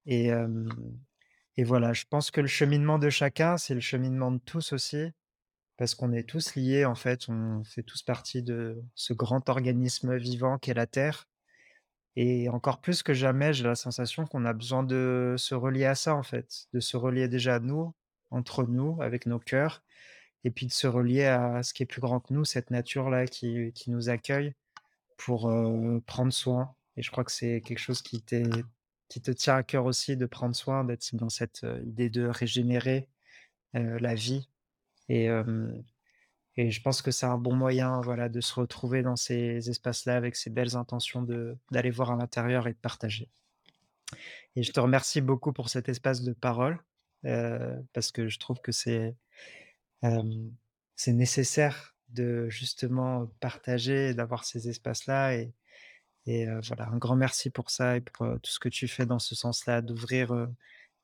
et et voilà, je pense que le cheminement de chacun, c'est le cheminement de tous aussi, parce qu'on est tous liés, en fait, on fait tous partie de ce grand organisme vivant qu'est la Terre. Et encore plus que jamais, j'ai la sensation qu'on a besoin de se relier à ça, en fait, de se relier déjà à nous, entre nous, avec nos cœurs et puis de se relier à ce qui est plus grand que nous, cette nature-là qui qui nous accueille pour, prendre soin. Et je crois que c'est quelque chose qui t'est qui te tient à cœur aussi de prendre soin, d'être dans cette, idée de régénérer, la vie et je pense que c'est un bon moyen, voilà, de se retrouver dans ces espaces-là avec ces belles intentions d'aller voir à l'intérieur et de partager. Et je te remercie beaucoup pour cet espace de parole, parce que je trouve que c'est, nécessaire de justement partager d'avoir ces espaces-là et et voilà, un grand merci pour ça et pour, tout ce que tu fais dans ce sens-là, d'ouvrir,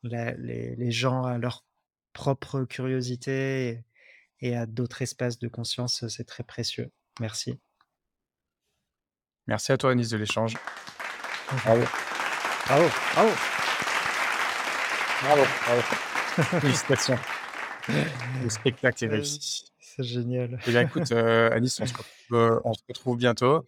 les les gens à leur propre curiosité et et à d'autres espaces de conscience, c'est très précieux. Merci. Merci à toi, Anis, de l'échange. Bravo. Bravo, bravo! Bravo, bravo. Félicitations. [laughs] Le spectacle est réussi. c'est génial. Eh bien, écoute, heu, Anis, on se retrouve, [laughs] heu, on se retrouve bientôt.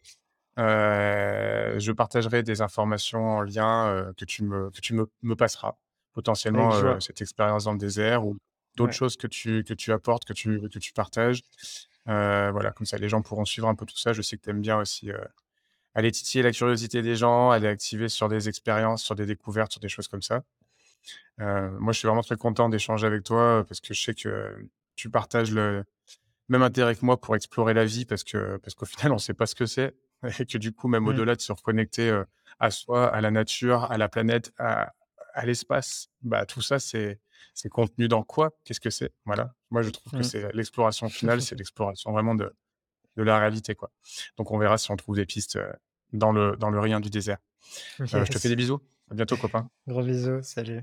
Heu, je partagerai des informations en lien, heu, que tu me que tu me me passeras. Potentiellement, joie. cette expérience dans le désert ou d'autres Ouais. choses que tu que tu apportes, que tu que tu partages. Voilà, comme ça, les gens pourront suivre un peu tout ça. Je sais que tu aimes bien aussi, aller titiller la curiosité des gens, aller activer sur des expériences, sur des découvertes, sur des choses comme ça. Moi, je suis vraiment très content d'échanger avec toi, parce que je sais que tu partages le même intérêt que moi pour explorer la vie parce que parce qu'au final, on sait pas ce que c'est et que du coup, même Mmh. au-delà de se reconnecter, à soi, à la nature, à la planète, à à l'espace, bah, tout ça, c'est contenu dans quoi? Qu'est-ce que c'est? Voilà. Moi, je trouve que Mmh. c'est l'exploration finale, [laughs] c'est l'exploration vraiment de de la réalité, quoi. Donc on verra si on trouve des pistes, dans le dans le rien du désert. Heu, je te fais des bisous. À bientôt, copain. Gros bisous, salut.